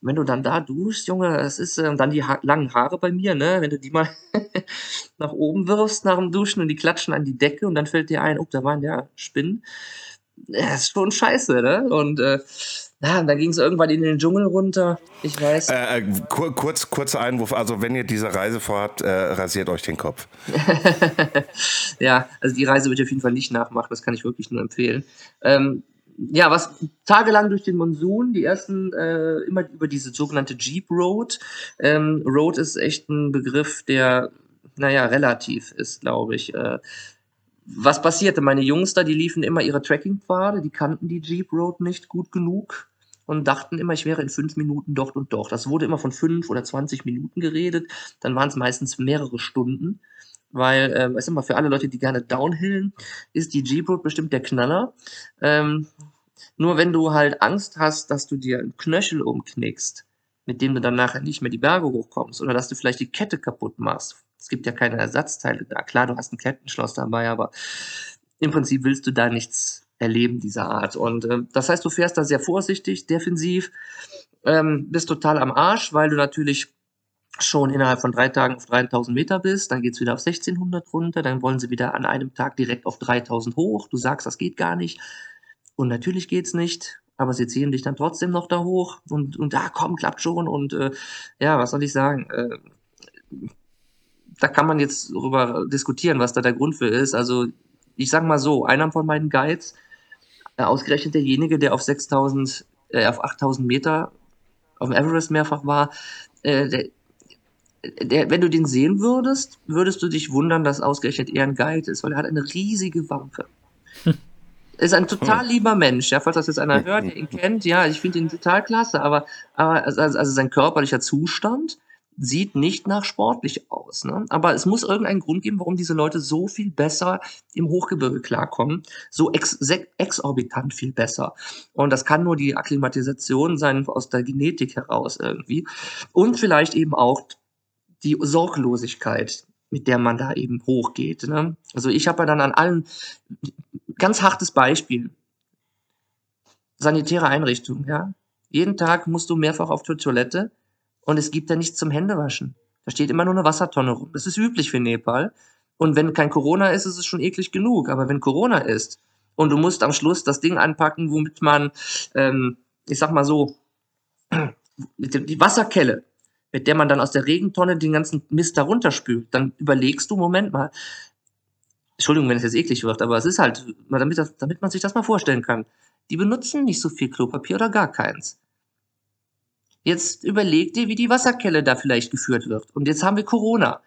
Wenn du dann da duschst, Junge, das ist äh, dann die ha langen Haare bei mir, ne? Wenn du die mal nach oben wirfst nach dem Duschen und die klatschen an die Decke und dann fällt dir ein, oh, da waren ja Spinnen. Das ist schon scheiße, ne? Und äh, ja, und dann ging es irgendwann in den Dschungel runter. Ich weiß. Äh, äh kur kurz, kurzer Einwurf. Also, wenn ihr diese Reise vorhabt, äh, rasiert euch den Kopf. ja, also die Reise würde ich auf jeden Fall nicht nachmachen. Das kann ich wirklich nur empfehlen. Ähm, ja, was tagelang durch den Monsun, die ersten äh, immer über diese sogenannte Jeep Road. Ähm, Road ist echt ein Begriff, der, naja, relativ ist, glaube ich. Äh, was passierte? Meine Jungs da, die liefen immer ihre Trekkingpfade, die kannten die Jeep Road nicht gut genug und dachten immer, ich wäre in fünf Minuten dort und dort. Das wurde immer von fünf oder zwanzig Minuten geredet. Dann waren es meistens mehrere Stunden, weil, äh, weißt du mal, für alle Leute, die gerne downhillen, ist die Jeep Road bestimmt der Knaller. Ähm, nur wenn du halt Angst hast, dass du dir einen Knöchel umknickst, mit dem du dann nachher nicht mehr die Berge hochkommst oder dass du vielleicht die Kette kaputt machst es gibt ja keine Ersatzteile da. Klar, du hast ein Kettenschloss dabei, aber im Prinzip willst du da nichts erleben dieser Art. Und äh, das heißt, du fährst da sehr vorsichtig, defensiv, ähm, bist total am Arsch, weil du natürlich schon innerhalb von drei Tagen auf 3000 Meter bist, dann geht's wieder auf 1600 runter, dann wollen sie wieder an einem Tag direkt auf 3000 hoch. Du sagst, das geht gar nicht. Und natürlich geht's nicht, aber sie ziehen dich dann trotzdem noch da hoch und, und da ah, komm, klappt schon. Und äh, ja, was soll ich sagen? Äh, da kann man jetzt darüber diskutieren, was da der Grund für ist. Also ich sag mal so, einer von meinen Guides, äh, ausgerechnet derjenige, der auf 6000, äh, auf 8000 Meter auf dem Everest mehrfach war, äh, der, der, wenn du den sehen würdest, würdest du dich wundern, dass ausgerechnet er ein Guide ist, weil er hat eine riesige Wampe. ist ein total lieber Mensch, ja, falls das jetzt einer hört, der ihn kennt, ja, ich finde ihn total klasse, aber, aber also, also sein körperlicher Zustand sieht nicht nach sportlich aus. Ne? Aber es muss irgendeinen Grund geben, warum diese Leute so viel besser im Hochgebirge klarkommen, so ex exorbitant viel besser. Und das kann nur die Akklimatisation sein aus der Genetik heraus irgendwie. Und vielleicht eben auch die Sorglosigkeit, mit der man da eben hochgeht. Ne? Also ich habe ja dann an allen, ganz hartes Beispiel, sanitäre Einrichtungen, ja. Jeden Tag musst du mehrfach auf die Toilette und es gibt da nichts zum Händewaschen. Da steht immer nur eine Wassertonne rum. Das ist üblich für Nepal. Und wenn kein Corona ist, ist es schon eklig genug. Aber wenn Corona ist und du musst am Schluss das Ding anpacken, womit man, ähm, ich sag mal so, die Wasserkelle, mit der man dann aus der Regentonne den ganzen Mist da runterspült, dann überlegst du, Moment mal, Entschuldigung, wenn es jetzt eklig wird, aber es ist halt, damit, das, damit man sich das mal vorstellen kann. Die benutzen nicht so viel Klopapier oder gar keins. Jetzt überleg dir, wie die Wasserkelle da vielleicht geführt wird. Und jetzt haben wir Corona.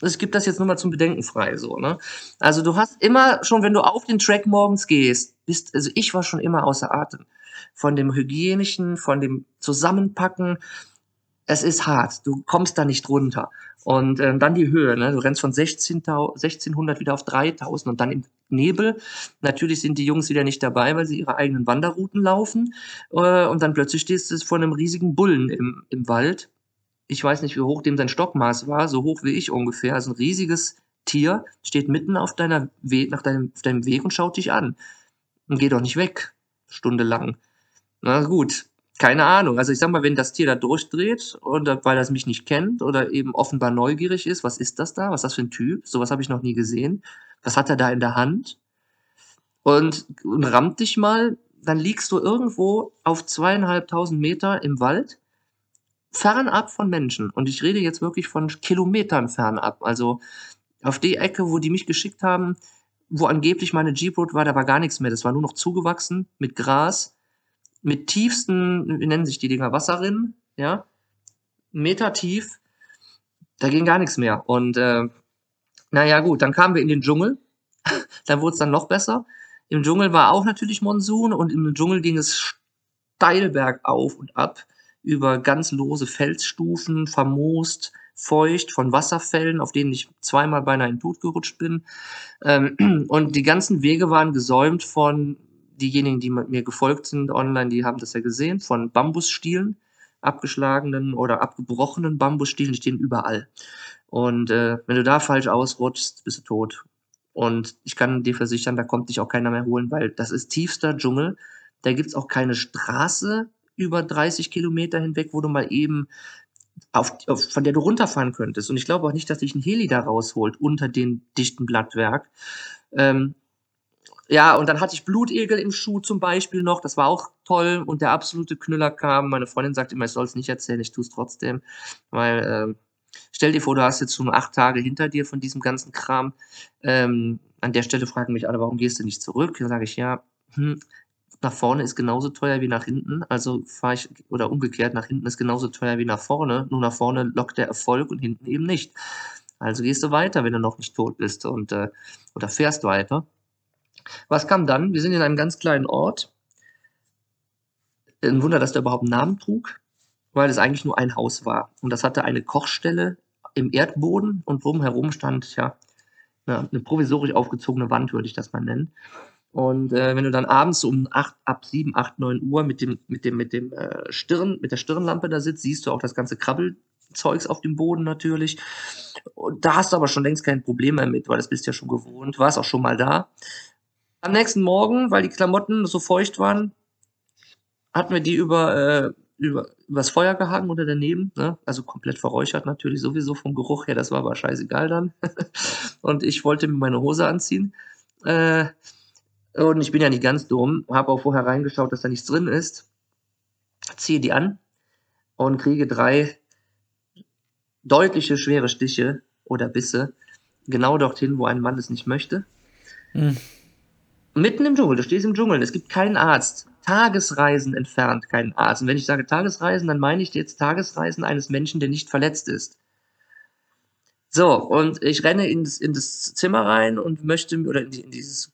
Es gibt das jetzt nur mal zum Bedenken frei, so, ne? Also du hast immer schon, wenn du auf den Track morgens gehst, bist, also ich war schon immer außer Atem. Von dem Hygienischen, von dem Zusammenpacken. Es ist hart. Du kommst da nicht runter. Und äh, dann die Höhe, ne? du rennst von 16 1600 wieder auf 3000 und dann im Nebel. Natürlich sind die Jungs wieder nicht dabei, weil sie ihre eigenen Wanderrouten laufen. Äh, und dann plötzlich stehst du vor einem riesigen Bullen im, im Wald. Ich weiß nicht, wie hoch dem sein Stockmaß war, so hoch wie ich ungefähr. Also ein riesiges Tier steht mitten auf, deiner We nach deinem, auf deinem Weg und schaut dich an. Und geh doch nicht weg, stundenlang. Na gut, keine Ahnung. Also ich sag mal, wenn das Tier da durchdreht oder weil das mich nicht kennt oder eben offenbar neugierig ist, was ist das da? Was ist das für ein Typ? Sowas habe ich noch nie gesehen. Was hat er da in der Hand? Und, und rammt dich mal, dann liegst du irgendwo auf zweieinhalbtausend Meter im Wald, fernab von Menschen. Und ich rede jetzt wirklich von Kilometern fernab. Also auf die Ecke, wo die mich geschickt haben, wo angeblich meine Jeep Road war, da war gar nichts mehr. Das war nur noch zugewachsen mit Gras mit tiefsten, wie nennen sich die Dinger, Wasserrinnen, ja, Meter tief, da ging gar nichts mehr. Und äh, naja, gut, dann kamen wir in den Dschungel, dann wurde es dann noch besser. Im Dschungel war auch natürlich Monsun und im Dschungel ging es steil bergauf und ab über ganz lose Felsstufen, vermoost, feucht von Wasserfällen, auf denen ich zweimal beinahe in den Tod gerutscht bin. Ähm, und die ganzen Wege waren gesäumt von diejenigen, die mir gefolgt sind online, die haben das ja gesehen, von Bambusstielen, abgeschlagenen oder abgebrochenen Bambusstielen, die stehen überall. Und äh, wenn du da falsch ausrutschst, bist du tot. Und ich kann dir versichern, da kommt dich auch keiner mehr holen, weil das ist tiefster Dschungel. Da gibt's auch keine Straße über 30 Kilometer hinweg, wo du mal eben auf, auf, von der du runterfahren könntest. Und ich glaube auch nicht, dass dich ein Heli da rausholt unter dem dichten Blattwerk. Ähm, ja, und dann hatte ich Blutegel im Schuh zum Beispiel noch. Das war auch toll. Und der absolute Knüller kam. Meine Freundin sagte immer, ich soll es nicht erzählen, ich tue es trotzdem. Weil, ähm, stell dir vor, du hast jetzt schon acht Tage hinter dir von diesem ganzen Kram. Ähm, an der Stelle fragen mich alle, warum gehst du nicht zurück? Dann sage ich, ja, hm, nach vorne ist genauso teuer wie nach hinten. Also fahre ich, oder umgekehrt, nach hinten ist genauso teuer wie nach vorne. Nur nach vorne lockt der Erfolg und hinten eben nicht. Also gehst du weiter, wenn du noch nicht tot bist und äh, oder fährst weiter. Was kam dann? Wir sind in einem ganz kleinen Ort. Ein Wunder, dass der überhaupt einen Namen trug, weil es eigentlich nur ein Haus war. Und das hatte eine Kochstelle im Erdboden und drumherum stand ja eine, provisorisch aufgezogene Wand, würde ich das mal nennen. Und äh, wenn du dann abends um acht, ab sieben, acht, neun Uhr mit dem, mit dem, mit dem äh, Stirn, mit der Stirnlampe da sitzt, siehst du auch das ganze Krabbelzeugs auf dem Boden natürlich. Und da hast du aber schon längst kein Problem mehr mit, weil das bist ja schon gewohnt, warst auch schon mal da. Am nächsten Morgen, weil die Klamotten so feucht waren, hatten wir die über, äh, über übers Feuer gehangen oder daneben, ne? also komplett verräuchert natürlich sowieso vom Geruch her, das war aber scheißegal dann. und ich wollte mir meine Hose anziehen. Äh, und ich bin ja nicht ganz dumm, habe auch vorher reingeschaut, dass da nichts drin ist. Ziehe die an und kriege drei deutliche schwere Stiche oder Bisse genau dorthin, wo ein Mann es nicht möchte. Hm. Mitten im Dschungel, du stehst im Dschungel, es gibt keinen Arzt. Tagesreisen entfernt keinen Arzt. Und wenn ich sage Tagesreisen, dann meine ich jetzt Tagesreisen eines Menschen, der nicht verletzt ist. So, und ich renne in das, in das Zimmer rein und möchte, oder in, in dieses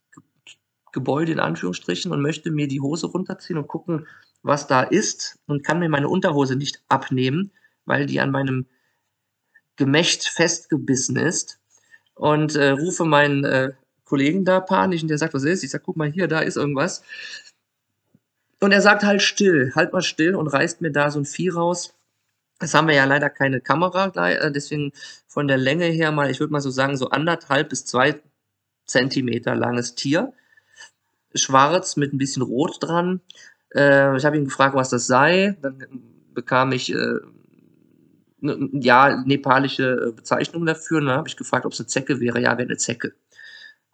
Gebäude in Anführungsstrichen und möchte mir die Hose runterziehen und gucken, was da ist und kann mir meine Unterhose nicht abnehmen, weil die an meinem Gemächt festgebissen ist und äh, rufe meinen äh, Kollegen da panisch und der sagt, was ist? Ich sag, guck mal hier, da ist irgendwas. Und er sagt halt still, halt mal still und reißt mir da so ein Vieh raus. Das haben wir ja leider keine Kamera, äh, deswegen von der Länge her mal, ich würde mal so sagen, so anderthalb bis zwei Zentimeter langes Tier schwarz mit ein bisschen rot dran. Äh, ich habe ihn gefragt, was das sei. Dann bekam ich äh, ja nepalische Bezeichnung dafür. Und dann habe ich gefragt, ob es eine Zecke wäre. Ja, wäre eine Zecke.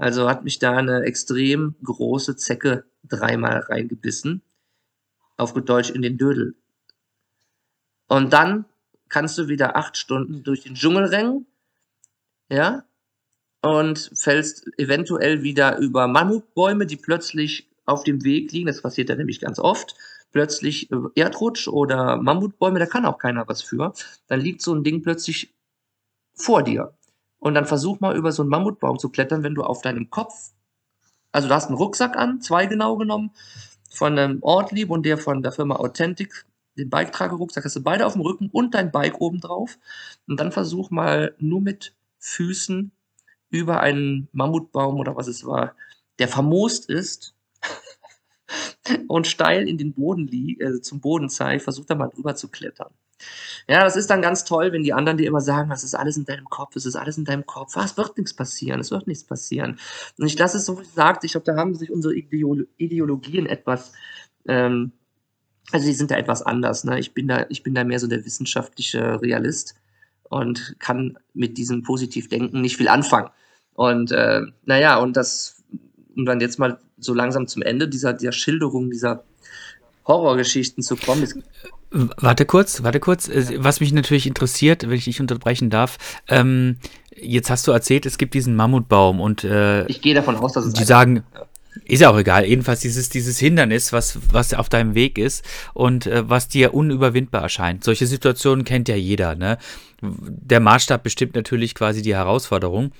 Also hat mich da eine extrem große Zecke dreimal reingebissen. Auf gut Deutsch in den Dödel. Und dann kannst du wieder acht Stunden durch den Dschungel rennen. Ja, und fällst eventuell wieder über Mammutbäume, die plötzlich auf dem Weg liegen. Das passiert ja nämlich ganz oft. Plötzlich äh, Erdrutsch oder Mammutbäume, da kann auch keiner was für. Dann liegt so ein Ding plötzlich vor dir. Und dann versuch mal über so einen Mammutbaum zu klettern, wenn du auf deinem Kopf, also du hast einen Rucksack an, zwei genau genommen, von einem Ortlieb und der von der Firma Authentic, den Biketragerucksack hast du beide auf dem Rücken und dein Bike oben drauf. Und dann versuch mal nur mit Füßen über einen Mammutbaum oder was es war, der vermoost ist und steil in den Boden liegt, äh, zum Boden zeigt, versucht da mal drüber zu klettern. Ja, das ist dann ganz toll, wenn die anderen dir immer sagen, das ist alles in deinem Kopf, es ist alles in deinem Kopf. Was wird nichts passieren? Es wird nichts passieren. Und ich, das ist so, wie gesagt, ich glaube, da haben sich unsere Ideologien etwas, ähm, also die sind da etwas anders. Ne? Ich bin da, ich bin da mehr so der wissenschaftliche Realist und kann mit diesem Positivdenken nicht viel anfangen. Und äh, naja, und das, um dann jetzt mal so langsam zum Ende dieser, dieser Schilderung dieser Horrorgeschichten zu kommen. Warte kurz, warte kurz. Was mich natürlich interessiert, wenn ich dich unterbrechen darf, ähm, jetzt hast du erzählt, es gibt diesen Mammutbaum und äh, ich gehe davon aus, dass es die sagen, ja. Ist ja auch egal. Jedenfalls dieses, dieses Hindernis, was, was auf deinem Weg ist und äh, was dir unüberwindbar erscheint. Solche Situationen kennt ja jeder. Ne? Der Maßstab bestimmt natürlich quasi die Herausforderung.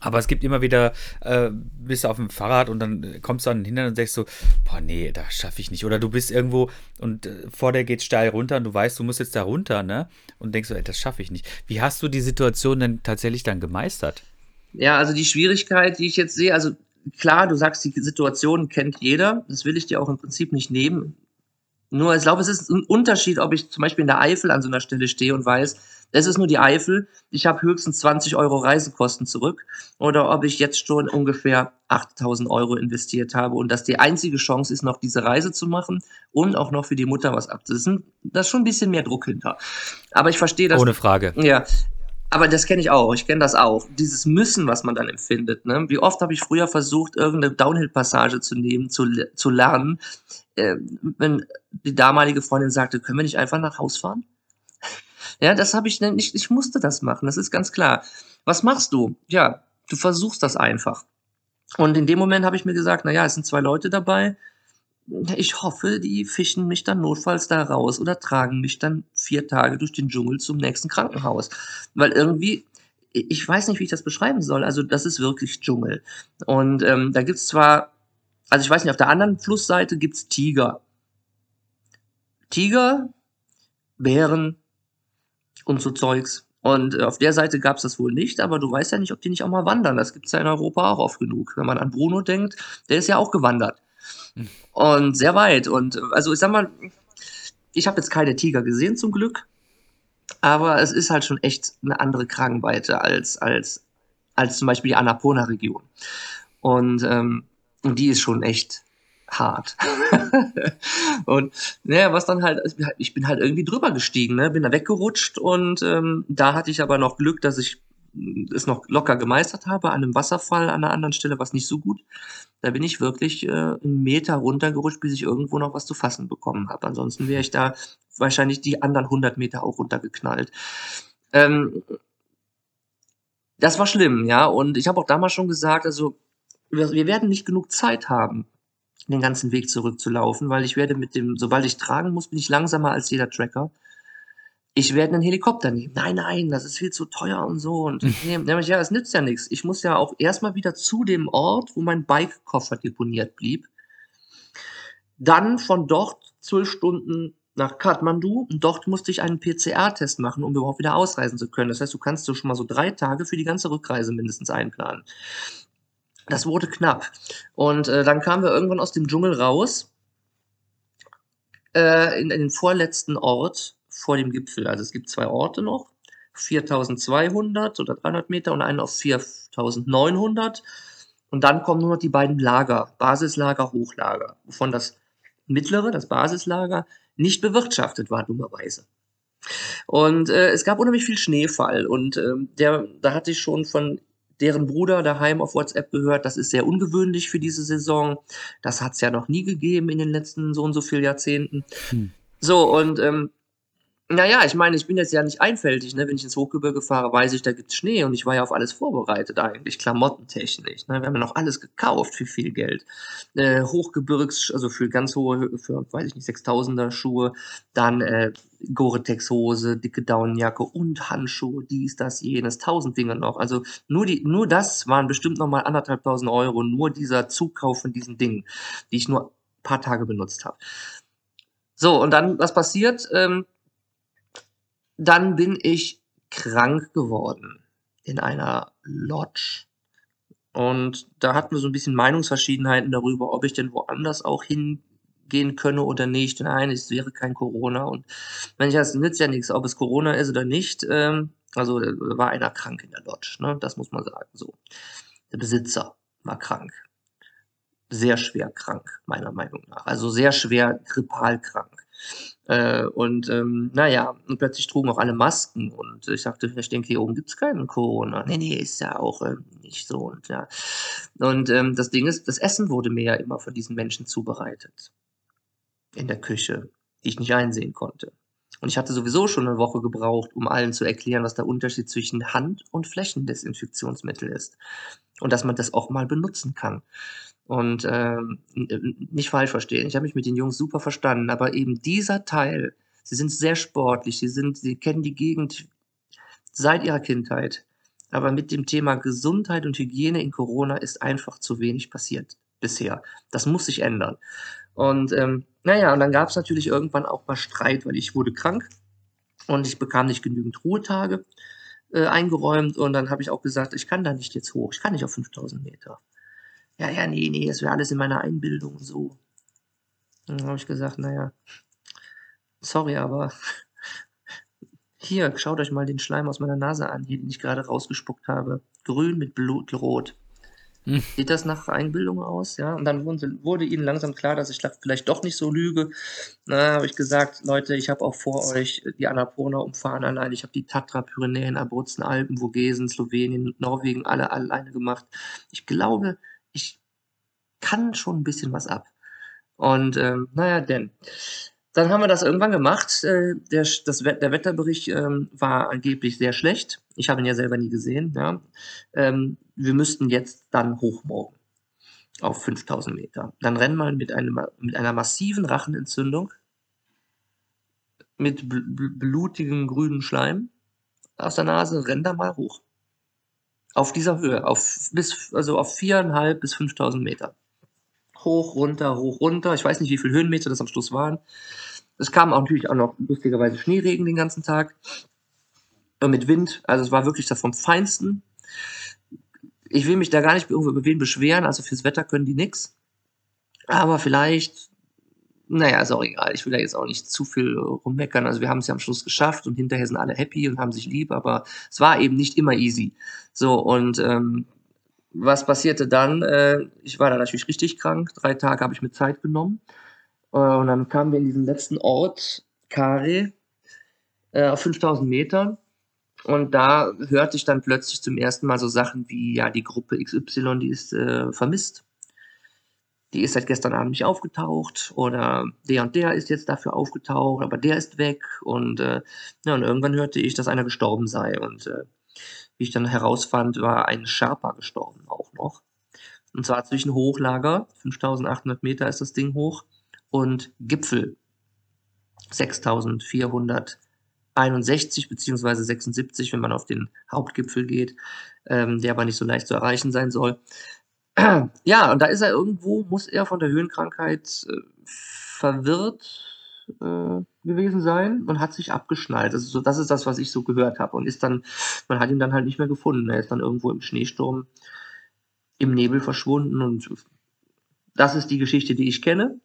Aber es gibt immer wieder, äh, bist du auf dem Fahrrad und dann kommst du an den Hintern und sagst so, boah, nee, das schaffe ich nicht. Oder du bist irgendwo und äh, vor dir geht steil runter und du weißt, du musst jetzt da runter, ne? Und denkst so, ey, das schaffe ich nicht. Wie hast du die Situation denn tatsächlich dann gemeistert? Ja, also die Schwierigkeit, die ich jetzt sehe, also klar, du sagst, die Situation kennt jeder. Das will ich dir auch im Prinzip nicht nehmen. Nur, ich glaube, es ist ein Unterschied, ob ich zum Beispiel in der Eifel an so einer Stelle stehe und weiß, es ist nur die Eifel, ich habe höchstens 20 Euro Reisekosten zurück, oder ob ich jetzt schon ungefähr 8000 Euro investiert habe und dass die einzige Chance ist, noch diese Reise zu machen und auch noch für die Mutter was abzusetzen. Da ist schon ein bisschen mehr Druck hinter. Aber ich verstehe das. Ohne Frage. Ja, aber das kenne ich auch. Ich kenne das auch. Dieses Müssen, was man dann empfindet. Ne? Wie oft habe ich früher versucht, irgendeine Downhill-Passage zu nehmen, zu, zu lernen, äh, wenn die damalige Freundin sagte, können wir nicht einfach nach Haus fahren? Ja, das habe ich nicht. Ich musste das machen. Das ist ganz klar. Was machst du? Ja, du versuchst das einfach. Und in dem Moment habe ich mir gesagt, na ja, es sind zwei Leute dabei ich hoffe, die fischen mich dann notfalls da raus oder tragen mich dann vier Tage durch den Dschungel zum nächsten Krankenhaus. Weil irgendwie, ich weiß nicht, wie ich das beschreiben soll. Also das ist wirklich Dschungel. Und ähm, da gibt's zwar, also ich weiß nicht, auf der anderen Flussseite gibt's Tiger. Tiger, Bären und so Zeugs. Und äh, auf der Seite gab's das wohl nicht, aber du weißt ja nicht, ob die nicht auch mal wandern. Das gibt's ja in Europa auch oft genug. Wenn man an Bruno denkt, der ist ja auch gewandert. Und sehr weit. Und also ich sag mal, ich habe jetzt keine Tiger gesehen zum Glück, aber es ist halt schon echt eine andere Kragenweite als, als, als zum Beispiel die Annapurna-Region. Und, ähm, und die ist schon echt hart. und naja, was dann halt, ich bin halt irgendwie drüber gestiegen, ne? bin da weggerutscht und ähm, da hatte ich aber noch Glück, dass ich es noch locker gemeistert habe, an einem Wasserfall an einer anderen Stelle was nicht so gut. Da bin ich wirklich äh, einen Meter runtergerutscht, bis ich irgendwo noch was zu fassen bekommen habe. Ansonsten wäre ich da wahrscheinlich die anderen 100 Meter auch runtergeknallt. Ähm, das war schlimm, ja. Und ich habe auch damals schon gesagt, also wir werden nicht genug Zeit haben, den ganzen Weg zurückzulaufen, weil ich werde mit dem, sobald ich tragen muss, bin ich langsamer als jeder Tracker ich werde einen Helikopter nehmen. Nein, nein, das ist viel zu teuer und so. Und mhm. nee, ja, es nützt ja nichts. Ich muss ja auch erstmal wieder zu dem Ort, wo mein Bike-Koffer deponiert blieb. Dann von dort zwölf Stunden nach Kathmandu und dort musste ich einen PCR-Test machen, um überhaupt wieder ausreisen zu können. Das heißt, du kannst so schon mal so drei Tage für die ganze Rückreise mindestens einplanen. Das wurde knapp. Und äh, dann kamen wir irgendwann aus dem Dschungel raus, äh, in, in den vorletzten Ort vor dem Gipfel. Also es gibt zwei Orte noch, 4200 oder 300 Meter und einen auf 4900. Und dann kommen nur noch die beiden Lager, Basislager, Hochlager, wovon das mittlere, das Basislager, nicht bewirtschaftet war, dummerweise. Und äh, es gab unheimlich viel Schneefall und äh, der, da hatte ich schon von deren Bruder daheim auf WhatsApp gehört, das ist sehr ungewöhnlich für diese Saison. Das hat es ja noch nie gegeben in den letzten so und so vielen Jahrzehnten. Hm. So, und ähm, naja, ich meine, ich bin jetzt ja nicht einfältig, ne? Wenn ich ins Hochgebirge fahre, weiß ich, da gibt's Schnee und ich war ja auf alles vorbereitet eigentlich, klamottentechnisch. Ne? Wir haben ja noch alles gekauft für viel Geld. Äh, Hochgebirgs, also für ganz hohe, für, weiß ich nicht, 6000er Schuhe, dann äh, Gore-Tex-Hose, dicke Daunenjacke und Handschuhe, dies, das, jenes, tausend Dinge noch. Also nur die, nur das waren bestimmt nochmal anderthalbtausend Euro, nur dieser Zukauf von diesen Dingen, die ich nur paar Tage benutzt habe. So, und dann, was passiert? Ähm, dann bin ich krank geworden in einer Lodge. Und da hatten wir so ein bisschen Meinungsverschiedenheiten darüber, ob ich denn woanders auch hingehen könne oder nicht. Nein, es wäre kein Corona. Und wenn ich das nützt ja nichts, ob es Corona ist oder nicht. Ähm, also war einer krank in der Lodge, ne? Das muss man sagen. So. Der Besitzer war krank. Sehr schwer krank, meiner Meinung nach. Also sehr schwer grippal krank. Äh, und ähm, naja, und plötzlich trugen auch alle Masken und ich sagte, ich denke, hier oben gibt's keinen Corona. Nee, nee, ist ja auch äh, nicht so. Und ja. Und ähm, das Ding ist, das Essen wurde mir ja immer von diesen Menschen zubereitet. In der Küche, die ich nicht einsehen konnte. Und ich hatte sowieso schon eine Woche gebraucht, um allen zu erklären, was der Unterschied zwischen Hand- und Flächendesinfektionsmittel ist. Und dass man das auch mal benutzen kann. Und ähm, nicht falsch verstehen, ich habe mich mit den Jungs super verstanden, aber eben dieser Teil, sie sind sehr sportlich, sie sind, sie kennen die Gegend seit ihrer Kindheit. Aber mit dem Thema Gesundheit und Hygiene in Corona ist einfach zu wenig passiert bisher. Das muss sich ändern. Und ähm, naja, und dann gab es natürlich irgendwann auch mal Streit, weil ich wurde krank und ich bekam nicht genügend Ruhetage äh, eingeräumt und dann habe ich auch gesagt, ich kann da nicht jetzt hoch, ich kann nicht auf 5000 Meter ja, ja, nee, nee, das wäre alles in meiner Einbildung so. dann habe ich gesagt, naja, sorry, aber hier, schaut euch mal den Schleim aus meiner Nase an, hier, den ich gerade rausgespuckt habe. Grün mit Blutrot. Hm. Sieht das nach Einbildung aus? Ja, und dann wurden sie, wurde ihnen langsam klar, dass ich vielleicht doch nicht so lüge. Na, habe ich gesagt, Leute, ich habe auch vor euch die Annapurna umfahren allein. Ich habe die Tatra, Pyrenäen, Abruzzen, Alpen, Vogesen, Slowenien, Norwegen alle alleine gemacht. Ich glaube, ich kann schon ein bisschen was ab. Und ähm, naja, denn. Dann haben wir das irgendwann gemacht. Äh, der, das, der Wetterbericht ähm, war angeblich sehr schlecht. Ich habe ihn ja selber nie gesehen. Ja. Ähm, wir müssten jetzt dann hochmorgen auf 5000 Meter. Dann rennen wir mit, einem, mit einer massiven Rachenentzündung, mit bl blutigem grünen Schleim aus der Nase, rennen da mal hoch. Auf dieser Höhe, auf, bis, also auf viereinhalb bis 5000 Meter hoch, runter, hoch, runter. Ich weiß nicht, wie viele Höhenmeter das am Schluss waren. Es kam auch natürlich auch noch lustigerweise Schneeregen den ganzen Tag. Äh, mit Wind. Also es war wirklich das vom Feinsten. Ich will mich da gar nicht über wen beschweren. Also fürs Wetter können die nichts. Aber vielleicht, naja, ist auch egal. Ich will da jetzt auch nicht zu viel rummeckern. Also wir haben es ja am Schluss geschafft und hinterher sind alle happy und haben sich lieb. Aber es war eben nicht immer easy. So und ähm, was passierte dann? Äh, ich war da natürlich richtig krank. Drei Tage habe ich mir Zeit genommen. Äh, und dann kamen wir in diesen letzten Ort, Kare, äh, auf 5000 Metern. Und da hörte ich dann plötzlich zum ersten Mal so Sachen wie, ja, die Gruppe XY, die ist äh, vermisst. Die ist seit gestern Abend nicht aufgetaucht. Oder der und der ist jetzt dafür aufgetaucht, aber der ist weg. Und, äh, ja, und irgendwann hörte ich, dass einer gestorben sei. Und äh, wie ich dann herausfand, war ein Sherpa gestorben auch noch. Und zwar zwischen Hochlager, 5800 Meter ist das Ding hoch, und Gipfel, 6461 beziehungsweise 76, wenn man auf den Hauptgipfel geht, ähm, der aber nicht so leicht zu erreichen sein soll. Ja, und da ist er irgendwo, muss er von der Höhenkrankheit äh, verwirrt äh, gewesen sein und hat sich abgeschnallt. Also so, das ist das, was ich so gehört habe. Und ist dann, man hat ihn dann halt nicht mehr gefunden. Er ist dann irgendwo im Schneesturm im Nebel verschwunden und das ist die Geschichte, die ich kenne,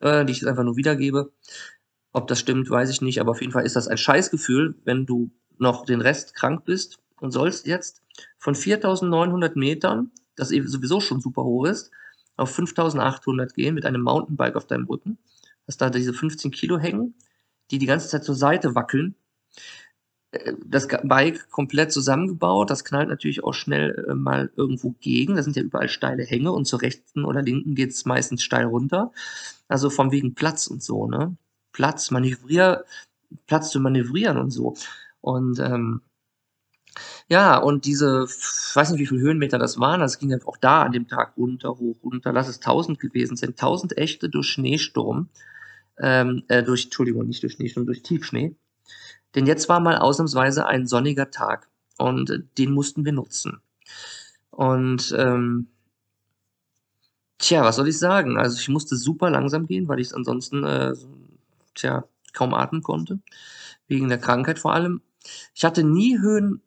äh, die ich jetzt einfach nur wiedergebe. Ob das stimmt, weiß ich nicht, aber auf jeden Fall ist das ein Scheißgefühl, wenn du noch den Rest krank bist und sollst jetzt von 4900 Metern, das sowieso schon super hoch ist, auf 5800 gehen mit einem Mountainbike auf deinem Rücken dass da diese 15 Kilo hängen, die die ganze Zeit zur Seite wackeln. Äh, das Bike komplett zusammengebaut, das knallt natürlich auch schnell äh, mal irgendwo gegen. Da sind ja überall steile Hänge und zur rechten oder linken geht es meistens steil runter. Also von wegen Platz und so, ne? Platz, manövrier, Platz zu manövrieren und so. Und ähm, ja, und diese, ich weiß nicht, wie viele Höhenmeter das waren, das ging ja auch da an dem Tag runter, hoch, runter, lass es 1000 gewesen sind, 1000 echte durch Schneesturm ähm, äh, durch, Entschuldigung, nicht durch Schnee, sondern durch Tiefschnee. Denn jetzt war mal ausnahmsweise ein sonniger Tag und äh, den mussten wir nutzen. Und ähm, tja, was soll ich sagen? Also ich musste super langsam gehen, weil ich ansonsten äh, tja, kaum atmen konnte, wegen der Krankheit vor allem. Ich hatte nie Höhen,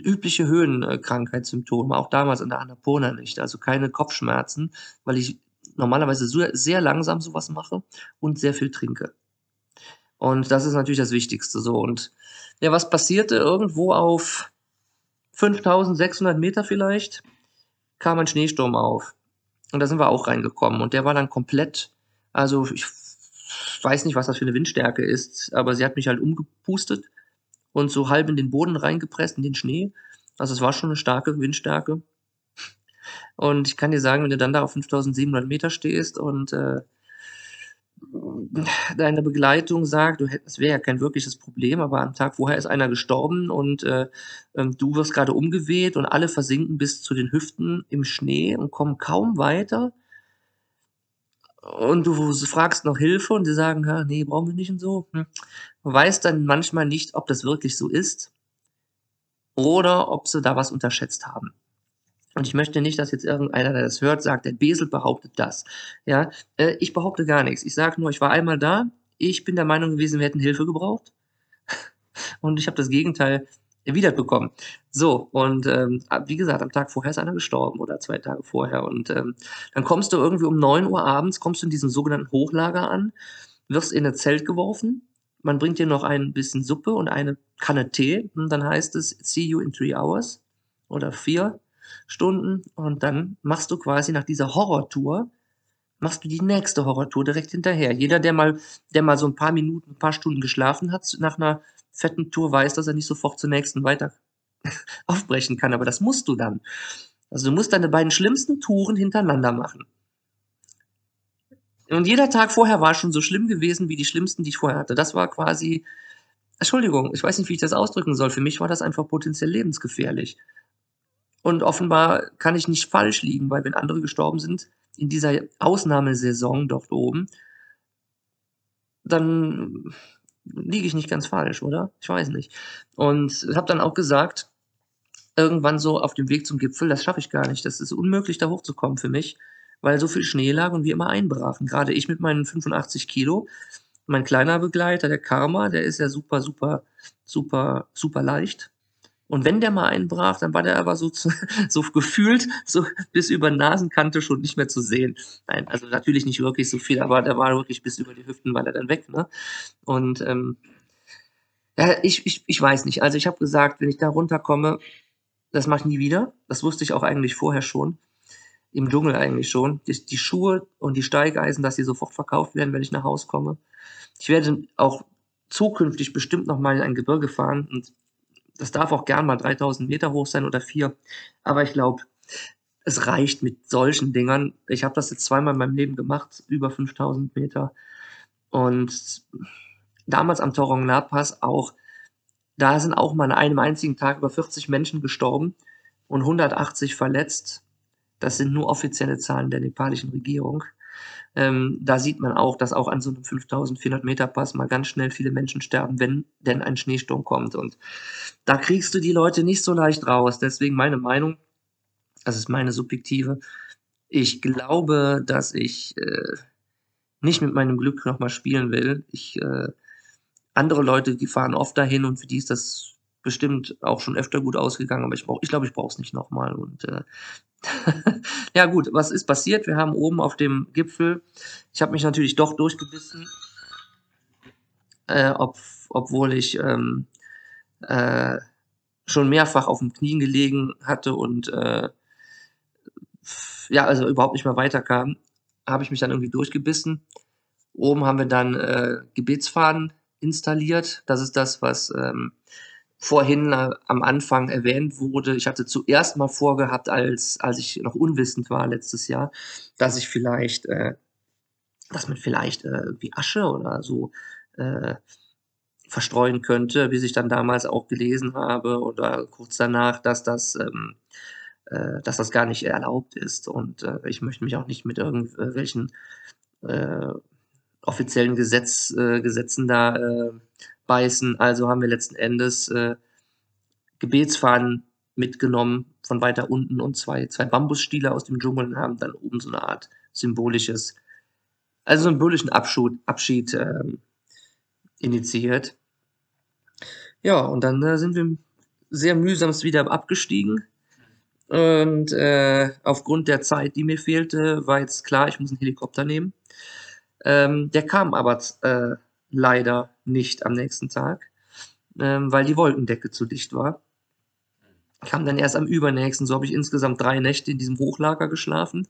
übliche Höhenkrankheitssymptome, auch damals in der Annapurna nicht, also keine Kopfschmerzen, weil ich normalerweise sehr langsam sowas mache und sehr viel trinke. Und das ist natürlich das Wichtigste so. Und ja, was passierte irgendwo auf 5600 Meter vielleicht, kam ein Schneesturm auf. Und da sind wir auch reingekommen. Und der war dann komplett, also ich weiß nicht, was das für eine Windstärke ist, aber sie hat mich halt umgepustet und so halb in den Boden reingepresst, in den Schnee. Also es war schon eine starke Windstärke. Und ich kann dir sagen, wenn du dann da auf 5700 Meter stehst und äh, deine Begleitung sagt, du hättest, wäre ja kein wirkliches Problem, aber am Tag vorher ist einer gestorben und äh, ähm, du wirst gerade umgeweht und alle versinken bis zu den Hüften im Schnee und kommen kaum weiter. Und du fragst noch Hilfe und die sagen, ja, nee, brauchen wir nicht und so. Hm. Man weiß dann manchmal nicht, ob das wirklich so ist oder ob sie da was unterschätzt haben. Und ich möchte nicht, dass jetzt irgendeiner, der das hört, sagt, der Besel behauptet das. Ja, äh, ich behaupte gar nichts. Ich sage nur, ich war einmal da. Ich bin der Meinung gewesen, wir hätten Hilfe gebraucht. Und ich habe das Gegenteil erwidert bekommen. So, und ähm, wie gesagt, am Tag vorher ist einer gestorben oder zwei Tage vorher. Und ähm, dann kommst du irgendwie um neun Uhr abends, kommst du in diesem sogenannten Hochlager an. wirst in ein Zelt geworfen, man bringt dir noch ein bisschen Suppe und eine Kanne Tee und dann heißt es, see you in three hours oder vier Stunden und dann machst du quasi nach dieser Horrortour, machst du die nächste Horrortour direkt hinterher. Jeder, der mal, der mal so ein paar Minuten, ein paar Stunden geschlafen hat nach einer fetten Tour, weiß, dass er nicht sofort zur nächsten weiter aufbrechen kann, aber das musst du dann. Also du musst deine beiden schlimmsten Touren hintereinander machen. Und jeder Tag vorher war schon so schlimm gewesen wie die schlimmsten, die ich vorher hatte. Das war quasi, Entschuldigung, ich weiß nicht, wie ich das ausdrücken soll. Für mich war das einfach potenziell lebensgefährlich. Und offenbar kann ich nicht falsch liegen, weil wenn andere gestorben sind in dieser Ausnahmesaison dort oben, dann liege ich nicht ganz falsch, oder? Ich weiß nicht. Und habe dann auch gesagt, irgendwann so auf dem Weg zum Gipfel, das schaffe ich gar nicht. Das ist unmöglich, da hochzukommen für mich, weil so viel Schnee lag und wir immer einbrachen. Gerade ich mit meinen 85 Kilo. Mein kleiner Begleiter, der Karma, der ist ja super, super, super, super leicht. Und wenn der mal einbrach, dann war der aber so, zu, so gefühlt so bis über Nasenkante schon nicht mehr zu sehen. Nein, also natürlich nicht wirklich so viel, aber der war wirklich bis über die Hüften war der dann weg. Ne? Und ähm, ja, ich, ich, ich weiß nicht. Also ich habe gesagt, wenn ich da runterkomme, das mache ich nie wieder. Das wusste ich auch eigentlich vorher schon. Im Dschungel eigentlich schon. Die, die Schuhe und die Steigeisen, dass die sofort verkauft werden, wenn ich nach Hause komme. Ich werde auch zukünftig bestimmt noch mal in ein Gebirge fahren und das darf auch gern mal 3000 Meter hoch sein oder vier. Aber ich glaube, es reicht mit solchen Dingern. Ich habe das jetzt zweimal in meinem Leben gemacht, über 5000 Meter. Und damals am Torongla Pass auch, da sind auch mal an einem einzigen Tag über 40 Menschen gestorben und 180 verletzt. Das sind nur offizielle Zahlen der nepalischen Regierung. Ähm, da sieht man auch, dass auch an so einem 5400 Meter Pass mal ganz schnell viele Menschen sterben, wenn denn ein Schneesturm kommt. Und da kriegst du die Leute nicht so leicht raus. Deswegen meine Meinung, das ist meine subjektive. Ich glaube, dass ich äh, nicht mit meinem Glück nochmal spielen will. Ich, äh, andere Leute, die fahren oft dahin und für die ist das bestimmt auch schon öfter gut ausgegangen, aber ich, brauch, ich glaube, ich brauche es nicht nochmal. Und äh, ja gut, was ist passiert? Wir haben oben auf dem Gipfel, ich habe mich natürlich doch durchgebissen, äh, ob, obwohl ich ähm, äh, schon mehrfach auf den Knien gelegen hatte und äh, ja, also überhaupt nicht mehr weiterkam, habe ich mich dann irgendwie durchgebissen. Oben haben wir dann äh, Gebetsfaden installiert. Das ist das, was ähm, vorhin äh, am Anfang erwähnt wurde. Ich hatte zuerst mal vorgehabt, als, als ich noch unwissend war letztes Jahr, dass ich vielleicht, äh, dass man vielleicht äh, irgendwie Asche oder so äh, verstreuen könnte, wie ich dann damals auch gelesen habe oder kurz danach, dass das, ähm, äh, dass das gar nicht erlaubt ist. Und äh, ich möchte mich auch nicht mit irgendwelchen äh, offiziellen Gesetz, äh, Gesetzen da äh, beißen. Also haben wir letzten Endes äh, Gebetsfahnen mitgenommen von weiter unten und zwei, zwei Bambusstiele aus dem Dschungel und haben dann oben so eine Art symbolisches, also symbolischen Abschied, Abschied ähm, initiiert. Ja, und dann äh, sind wir sehr mühsamst wieder abgestiegen. Und äh, aufgrund der Zeit, die mir fehlte, war jetzt klar, ich muss einen Helikopter nehmen. Ähm, der kam aber äh, leider nicht am nächsten Tag, ähm, weil die Wolkendecke zu dicht war. Kam dann erst am übernächsten, so habe ich insgesamt drei Nächte in diesem Hochlager geschlafen,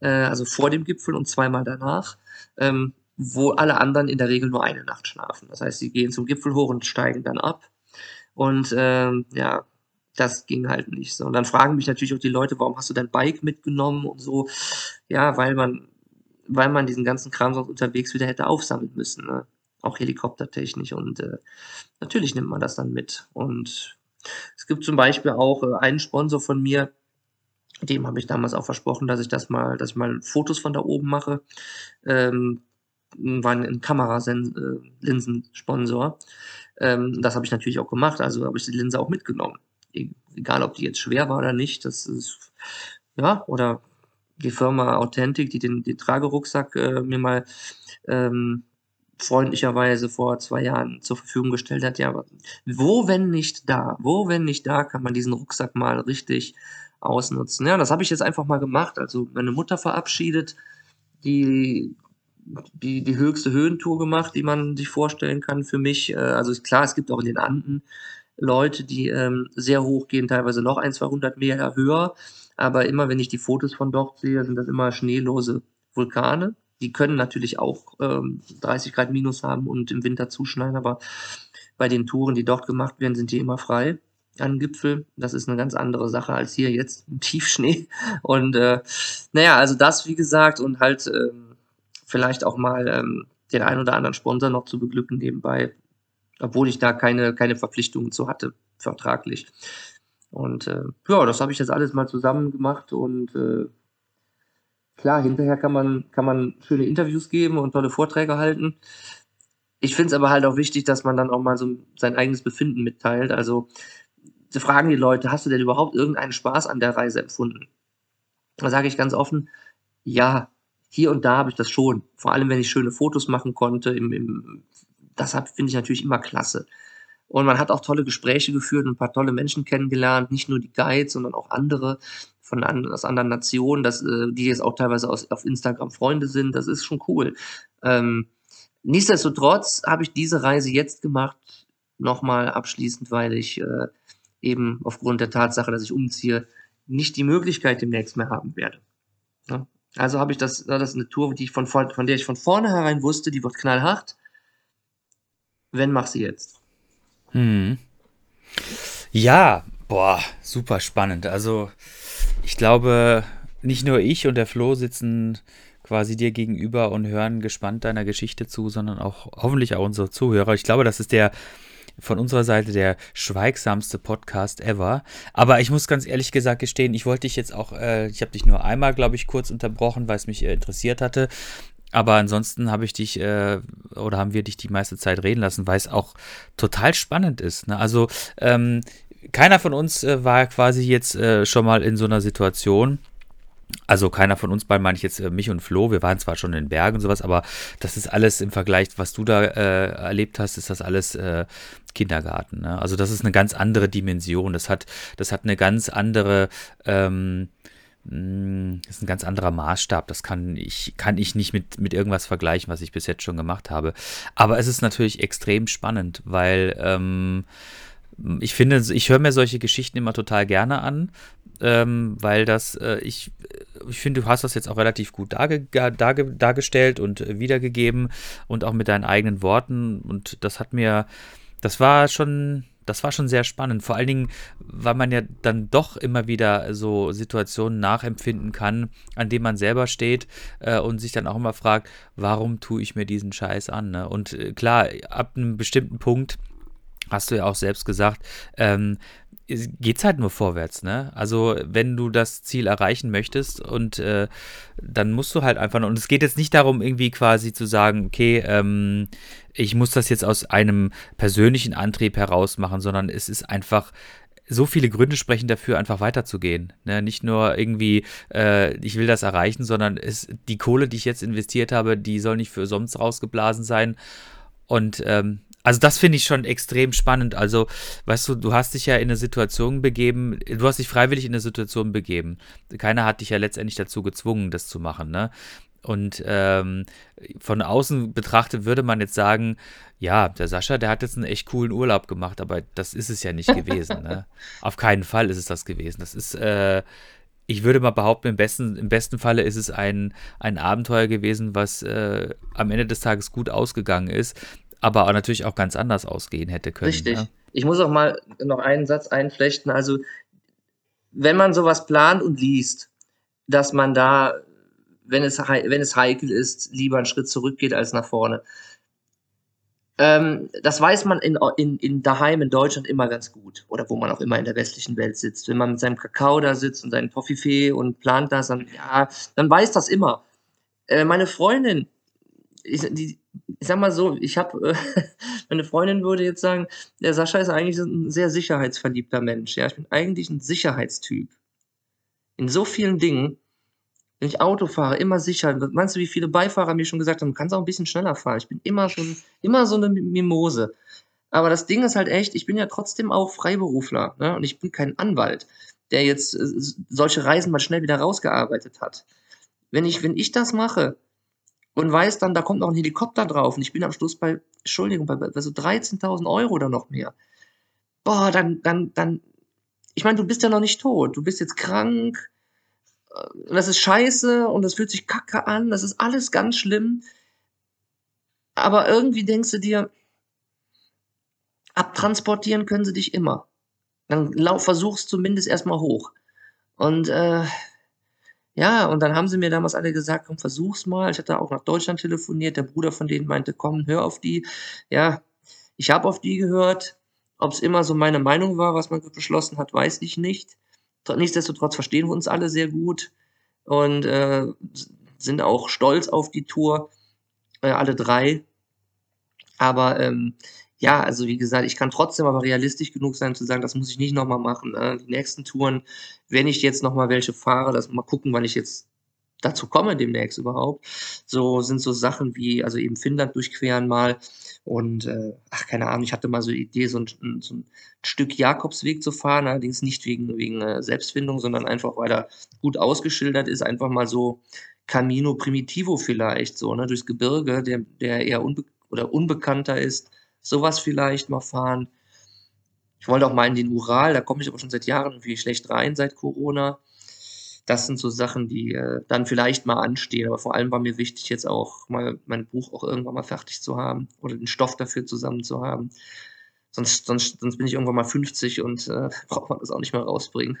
äh, also vor dem Gipfel und zweimal danach, ähm, wo alle anderen in der Regel nur eine Nacht schlafen. Das heißt, sie gehen zum Gipfel hoch und steigen dann ab. Und ähm, ja, das ging halt nicht so. Und dann fragen mich natürlich auch die Leute, warum hast du dein Bike mitgenommen und so. Ja, weil man, weil man diesen ganzen Kram sonst unterwegs wieder hätte aufsammeln müssen. Ne? Auch helikoptertechnisch und äh, natürlich nimmt man das dann mit. Und es gibt zum Beispiel auch äh, einen Sponsor von mir, dem habe ich damals auch versprochen, dass ich das mal, dass ich mal Fotos von da oben mache. Ähm, war ein Kameralinsensponsor. Ähm, das habe ich natürlich auch gemacht, also habe ich die Linse auch mitgenommen. E egal, ob die jetzt schwer war oder nicht, das ist, ja, oder die Firma Authentic, die den, den Tragerucksack äh, mir mal ähm, freundlicherweise vor zwei Jahren zur Verfügung gestellt hat. Ja, wo, wenn nicht da? Wo, wenn nicht da, kann man diesen Rucksack mal richtig ausnutzen? Ja, das habe ich jetzt einfach mal gemacht. Also meine Mutter verabschiedet, die die, die höchste Höhentour gemacht, die man sich vorstellen kann für mich. Äh, also klar, es gibt auch in den Anden Leute, die ähm, sehr hoch gehen, teilweise noch ein, 200 Meter höher. Aber immer, wenn ich die Fotos von dort sehe, sind das immer schneelose Vulkane. Die können natürlich auch ähm, 30 Grad minus haben und im Winter zuschneiden, aber bei den Touren, die dort gemacht werden, sind die immer frei an Gipfel. Das ist eine ganz andere Sache als hier jetzt im Tiefschnee. Und äh, naja, also das, wie gesagt, und halt ähm, vielleicht auch mal ähm, den einen oder anderen Sponsor noch zu beglücken nebenbei, obwohl ich da keine, keine Verpflichtungen zu hatte, vertraglich. Und äh, ja, das habe ich jetzt alles mal zusammen gemacht und äh, klar, hinterher kann man, kann man schöne Interviews geben und tolle Vorträge halten. Ich finde es aber halt auch wichtig, dass man dann auch mal so sein eigenes Befinden mitteilt. Also sie fragen die Leute, hast du denn überhaupt irgendeinen Spaß an der Reise empfunden? Da sage ich ganz offen, ja, hier und da habe ich das schon. Vor allem, wenn ich schöne Fotos machen konnte. Im, im, das finde ich natürlich immer klasse. Und man hat auch tolle Gespräche geführt und ein paar tolle Menschen kennengelernt. Nicht nur die Guides, sondern auch andere von an, aus anderen Nationen, das, äh, die jetzt auch teilweise aus, auf Instagram Freunde sind. Das ist schon cool. Ähm, nichtsdestotrotz habe ich diese Reise jetzt gemacht, nochmal abschließend, weil ich äh, eben aufgrund der Tatsache, dass ich umziehe, nicht die Möglichkeit demnächst mehr haben werde. Ja? Also habe ich das, das ist eine Tour, die ich von, von der ich von vornherein wusste, die wird knallhart. Wenn, mach sie jetzt. Hm. Ja, boah, super spannend. Also, ich glaube, nicht nur ich und der Flo sitzen quasi dir gegenüber und hören gespannt deiner Geschichte zu, sondern auch hoffentlich auch unsere Zuhörer. Ich glaube, das ist der von unserer Seite der schweigsamste Podcast ever. Aber ich muss ganz ehrlich gesagt gestehen, ich wollte dich jetzt auch, äh, ich habe dich nur einmal, glaube ich, kurz unterbrochen, weil es mich äh, interessiert hatte. Aber ansonsten habe ich dich äh, oder haben wir dich die meiste Zeit reden lassen, weil es auch total spannend ist. Ne? Also ähm, keiner von uns äh, war quasi jetzt äh, schon mal in so einer Situation also keiner von uns beiden meine ich jetzt äh, mich und Flo. Wir waren zwar schon in Bergen und sowas, aber das ist alles im Vergleich, was du da äh, erlebt hast, ist das alles äh, Kindergarten. Ne? Also das ist eine ganz andere Dimension. Das hat, das hat eine ganz andere, ähm, mm, das ist ein ganz anderer Maßstab. Das kann ich, kann ich nicht mit, mit irgendwas vergleichen, was ich bis jetzt schon gemacht habe. Aber es ist natürlich extrem spannend, weil ähm, ich finde, ich höre mir solche Geschichten immer total gerne an, ähm, weil das, äh, ich, ich finde, du hast das jetzt auch relativ gut darge darge dargestellt und wiedergegeben und auch mit deinen eigenen Worten und das hat mir, das war schon, das war schon sehr spannend. Vor allen Dingen, weil man ja dann doch immer wieder so Situationen nachempfinden kann, an denen man selber steht äh, und sich dann auch immer fragt, warum tue ich mir diesen Scheiß an? Ne? Und äh, klar, ab einem bestimmten Punkt hast du ja auch selbst gesagt, ähm, geht es halt nur vorwärts, ne? Also wenn du das Ziel erreichen möchtest und äh, dann musst du halt einfach und es geht jetzt nicht darum, irgendwie quasi zu sagen, okay, ähm, ich muss das jetzt aus einem persönlichen Antrieb heraus machen, sondern es ist einfach, so viele Gründe sprechen dafür, einfach weiterzugehen. Ne? Nicht nur irgendwie, äh, ich will das erreichen, sondern es, die Kohle, die ich jetzt investiert habe, die soll nicht für sonst rausgeblasen sein. Und ähm, also das finde ich schon extrem spannend. Also, weißt du, du hast dich ja in eine Situation begeben, du hast dich freiwillig in eine Situation begeben. Keiner hat dich ja letztendlich dazu gezwungen, das zu machen, ne? Und ähm, von außen betrachtet würde man jetzt sagen, ja, der Sascha, der hat jetzt einen echt coolen Urlaub gemacht, aber das ist es ja nicht gewesen. ne? Auf keinen Fall ist es das gewesen. Das ist, äh, ich würde mal behaupten, im besten, im besten Falle ist es ein, ein Abenteuer gewesen, was äh, am Ende des Tages gut ausgegangen ist aber auch natürlich auch ganz anders ausgehen hätte können. Richtig. Ja? Ich muss auch mal noch einen Satz einflechten. Also, wenn man sowas plant und liest, dass man da, wenn es, wenn es heikel ist, lieber einen Schritt zurückgeht als nach vorne. Ähm, das weiß man in, in, in daheim in Deutschland immer ganz gut. Oder wo man auch immer in der westlichen Welt sitzt. Wenn man mit seinem Kakao da sitzt und seinen Toffifee und plant das, dann, ja, dann weiß das immer. Äh, meine Freundin, ich, die, ich sag mal so, ich habe, äh, meine Freundin würde jetzt sagen, der Sascha ist eigentlich ein sehr sicherheitsverliebter Mensch. Ja, ich bin eigentlich ein Sicherheitstyp. In so vielen Dingen, wenn ich Auto fahre, immer sicher. Meinst du, wie viele Beifahrer mir schon gesagt haben, du kannst auch ein bisschen schneller fahren. Ich bin immer schon, immer so eine Mimose. Aber das Ding ist halt echt, ich bin ja trotzdem auch Freiberufler. Ne? Und ich bin kein Anwalt, der jetzt äh, solche Reisen mal schnell wieder rausgearbeitet hat. Wenn ich, wenn ich das mache, und weiß dann, da kommt noch ein Helikopter drauf und ich bin am Schluss bei, Entschuldigung, bei, so 13.000 Euro oder noch mehr. Boah, dann, dann, dann, ich meine, du bist ja noch nicht tot, du bist jetzt krank, äh, das ist scheiße und das fühlt sich kacke an, das ist alles ganz schlimm. Aber irgendwie denkst du dir, abtransportieren können sie dich immer. Dann versuch's zumindest erstmal hoch. Und äh, ja, und dann haben sie mir damals alle gesagt, komm, versuch's mal. Ich hatte auch nach Deutschland telefoniert. Der Bruder von denen meinte, komm, hör auf die. Ja, ich habe auf die gehört. Ob es immer so meine Meinung war, was man beschlossen hat, weiß ich nicht. Nichtsdestotrotz verstehen wir uns alle sehr gut und äh, sind auch stolz auf die Tour, äh, alle drei. Aber ähm, ja, also wie gesagt, ich kann trotzdem aber realistisch genug sein zu sagen, das muss ich nicht nochmal machen. Ne? Die nächsten Touren, wenn ich jetzt nochmal welche fahre, das mal gucken, wann ich jetzt dazu komme demnächst überhaupt. So sind so Sachen wie, also eben Finnland durchqueren mal und äh, ach, keine Ahnung, ich hatte mal so die Idee, so ein, so ein Stück Jakobsweg zu fahren, allerdings nicht wegen, wegen äh, Selbstfindung, sondern einfach, weil er gut ausgeschildert ist, einfach mal so Camino Primitivo vielleicht, so, ne, durchs Gebirge, der, der eher unbe oder unbekannter ist sowas vielleicht mal fahren. Ich wollte auch mal in den Ural, da komme ich aber schon seit Jahren irgendwie schlecht rein seit Corona. Das sind so Sachen, die äh, dann vielleicht mal anstehen. Aber vor allem war mir wichtig, jetzt auch mal mein Buch auch irgendwann mal fertig zu haben oder den Stoff dafür zusammen zu haben. Sonst, sonst, sonst bin ich irgendwann mal 50 und äh, braucht man das auch nicht mehr rausbringen.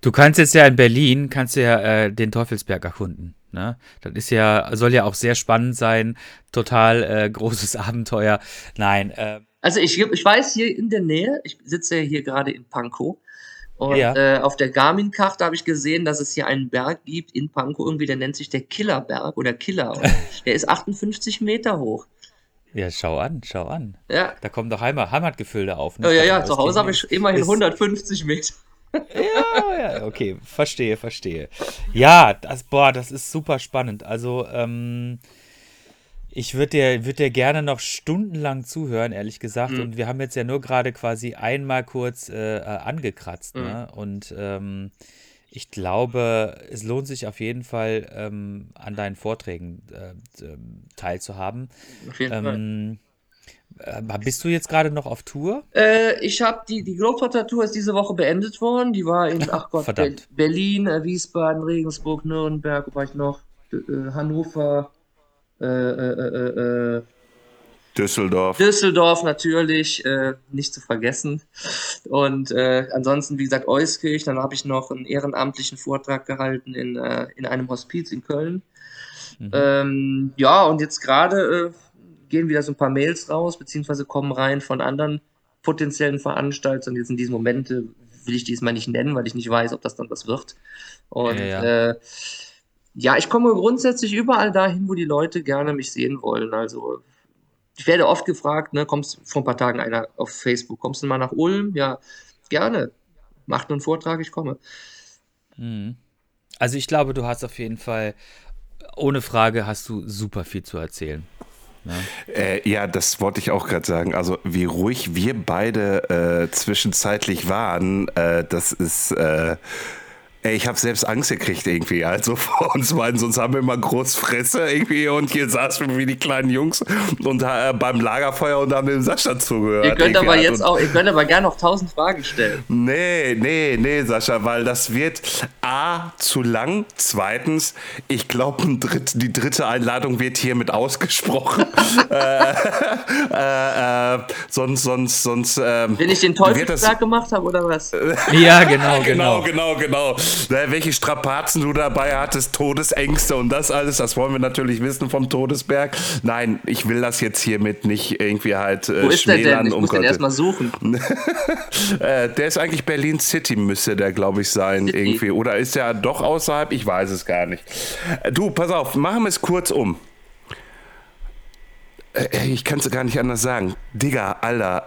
Du kannst jetzt ja in Berlin, kannst ja äh, den Teufelsberg erkunden. Ne? Das ist ja, soll ja auch sehr spannend sein, total äh, großes Abenteuer. Nein. Äh, also ich, ich weiß hier in der Nähe, ich sitze ja hier gerade in Pankow. Und ja. äh, auf der Garmin-Karte habe ich gesehen, dass es hier einen Berg gibt in Pankow, irgendwie, der nennt sich der Killerberg oder Killer. der ist 58 Meter hoch. Ja, schau an, schau an. Ja. Da kommen doch Heimat, Heimatgefühle auf. Ne? Ja, ja, ja, zu Hause habe ich immerhin 150 Meter ja, ja, okay, verstehe, verstehe. Ja, das, boah, das ist super spannend. Also, ähm, ich würde dir, würd dir gerne noch stundenlang zuhören, ehrlich gesagt. Mhm. Und wir haben jetzt ja nur gerade quasi einmal kurz äh, äh angekratzt. Mhm. Ne? Und ähm, ich glaube, es lohnt sich auf jeden Fall, ähm, an deinen Vorträgen äh, teilzuhaben. Auf jeden Fall. Äh, bist du jetzt gerade noch auf Tour? Äh, ich habe die, die Globetrotter-Tour ist diese Woche beendet worden. Die war in, ach Gott, Be Berlin, äh, Wiesbaden, Regensburg, Nürnberg, wo war ich noch? Äh, Hannover, äh, äh, Düsseldorf. Düsseldorf natürlich, nicht zu vergessen. Und ansonsten, wie gesagt, Euskirch. Dann habe ich noch einen ehrenamtlichen Vortrag gehalten in, in einem Hospiz in Köln. Mhm. Ähm, ja, und jetzt gerade gehen wieder so ein paar Mails raus, beziehungsweise kommen rein von anderen potenziellen Veranstaltern. Jetzt in diesem Moment will ich diesmal nicht nennen, weil ich nicht weiß, ob das dann was wird. Und ja, ja. Äh, ja, ich komme grundsätzlich überall dahin, wo die Leute gerne mich sehen wollen. Also ich werde oft gefragt, ne, kommst vor ein paar Tagen einer auf Facebook, kommst du mal nach Ulm? Ja, gerne. Macht einen Vortrag, ich komme. Mhm. Also ich glaube, du hast auf jeden Fall, ohne Frage, hast du super viel zu erzählen. Ja, äh, ja das wollte ich auch gerade sagen. Also wie ruhig wir beide äh, zwischenzeitlich waren, äh, das ist äh, Ey, ich habe selbst Angst gekriegt irgendwie, also vor uns beiden, sonst haben wir immer groß Fresse irgendwie und hier saßen wir wie die kleinen Jungs und äh, beim Lagerfeuer und haben dem Sascha zugehört. Ihr könnt aber jetzt auch, ihr könnt aber gerne noch tausend Fragen stellen. Nee, nee, nee, Sascha, weil das wird A, zu lang, zweitens, ich glaube, dritt, die dritte Einladung wird hiermit ausgesprochen. äh, äh, äh, sonst, sonst, sonst. Ähm, Wenn ich den Teufelsberg gemacht habe, oder was? ja, genau, genau. Genau, genau, genau ne, welche Strapazen du dabei hattest, Todesängste und das alles, das wollen wir natürlich wissen vom Todesberg. Nein, ich will das jetzt hiermit nicht irgendwie halt äh, Wo ist schmälern. Der denn? Ich um muss den erstmal suchen. äh, der ist eigentlich Berlin City, müsste der, glaube ich, sein City. irgendwie. Oder ist der doch außerhalb? Ich weiß es gar nicht. Äh, du, pass auf, machen wir es kurz um. Äh, ich kann es gar nicht anders sagen. Digga, Alter,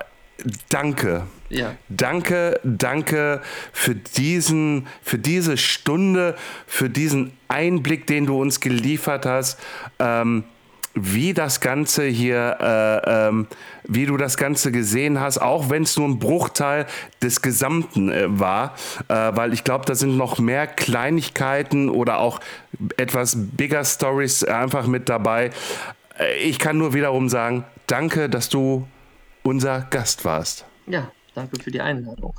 danke. Ja. Danke, danke für diesen, für diese Stunde, für diesen Einblick, den du uns geliefert hast. Ähm, wie das Ganze hier, äh, ähm, wie du das Ganze gesehen hast, auch wenn es nur ein Bruchteil des Gesamten äh, war, äh, weil ich glaube, da sind noch mehr Kleinigkeiten oder auch etwas bigger Stories einfach mit dabei. Äh, ich kann nur wiederum sagen, danke, dass du unser Gast warst. Ja, danke für die Einladung.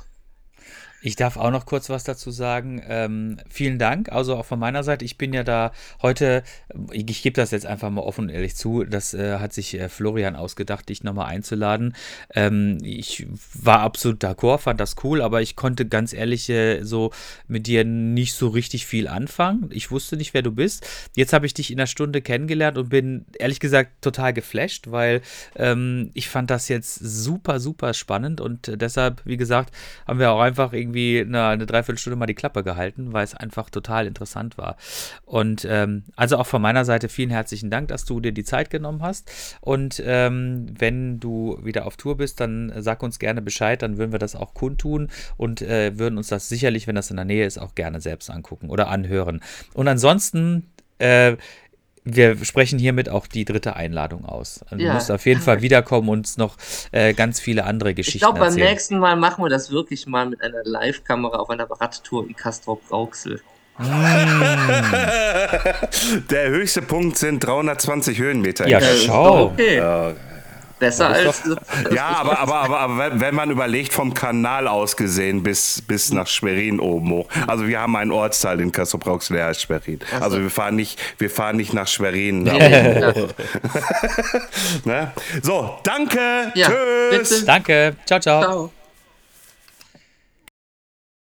Ich darf auch noch kurz was dazu sagen. Ähm, vielen Dank, also auch von meiner Seite. Ich bin ja da heute, ich, ich gebe das jetzt einfach mal offen und ehrlich zu, das äh, hat sich äh, Florian ausgedacht, dich nochmal einzuladen. Ähm, ich war absolut d'accord, fand das cool, aber ich konnte ganz ehrlich äh, so mit dir nicht so richtig viel anfangen. Ich wusste nicht, wer du bist. Jetzt habe ich dich in einer Stunde kennengelernt und bin ehrlich gesagt total geflasht, weil ähm, ich fand das jetzt super, super spannend und äh, deshalb, wie gesagt, haben wir auch einfach irgendwie irgendwie eine, eine Dreiviertelstunde mal die Klappe gehalten, weil es einfach total interessant war. Und ähm, also auch von meiner Seite vielen herzlichen Dank, dass du dir die Zeit genommen hast. Und ähm, wenn du wieder auf Tour bist, dann sag uns gerne Bescheid, dann würden wir das auch kundtun und äh, würden uns das sicherlich, wenn das in der Nähe ist, auch gerne selbst angucken oder anhören. Und ansonsten äh, wir sprechen hiermit auch die dritte Einladung aus. Also ja. Du musst auf jeden Fall wiederkommen und uns noch äh, ganz viele andere Geschichten Ich glaube, beim nächsten Mal machen wir das wirklich mal mit einer Live-Kamera auf einer Radtour in Castrop-Rauxel. Der höchste Punkt sind 320 Höhenmeter. Ja, schau. Okay. Ja, Besser als. ja, aber, aber, aber, aber, wenn man überlegt, vom Kanal aus gesehen bis, bis nach Schwerin oben hoch. Also wir haben einen Ortsteil in Kassel-Brauxel, der heißt Schwerin. So. Also wir fahren nicht, wir fahren nicht nach Schwerin. Ja. ne? So, danke. Ja, Tschüss. Bitte. Danke. Ciao, ciao. ciao.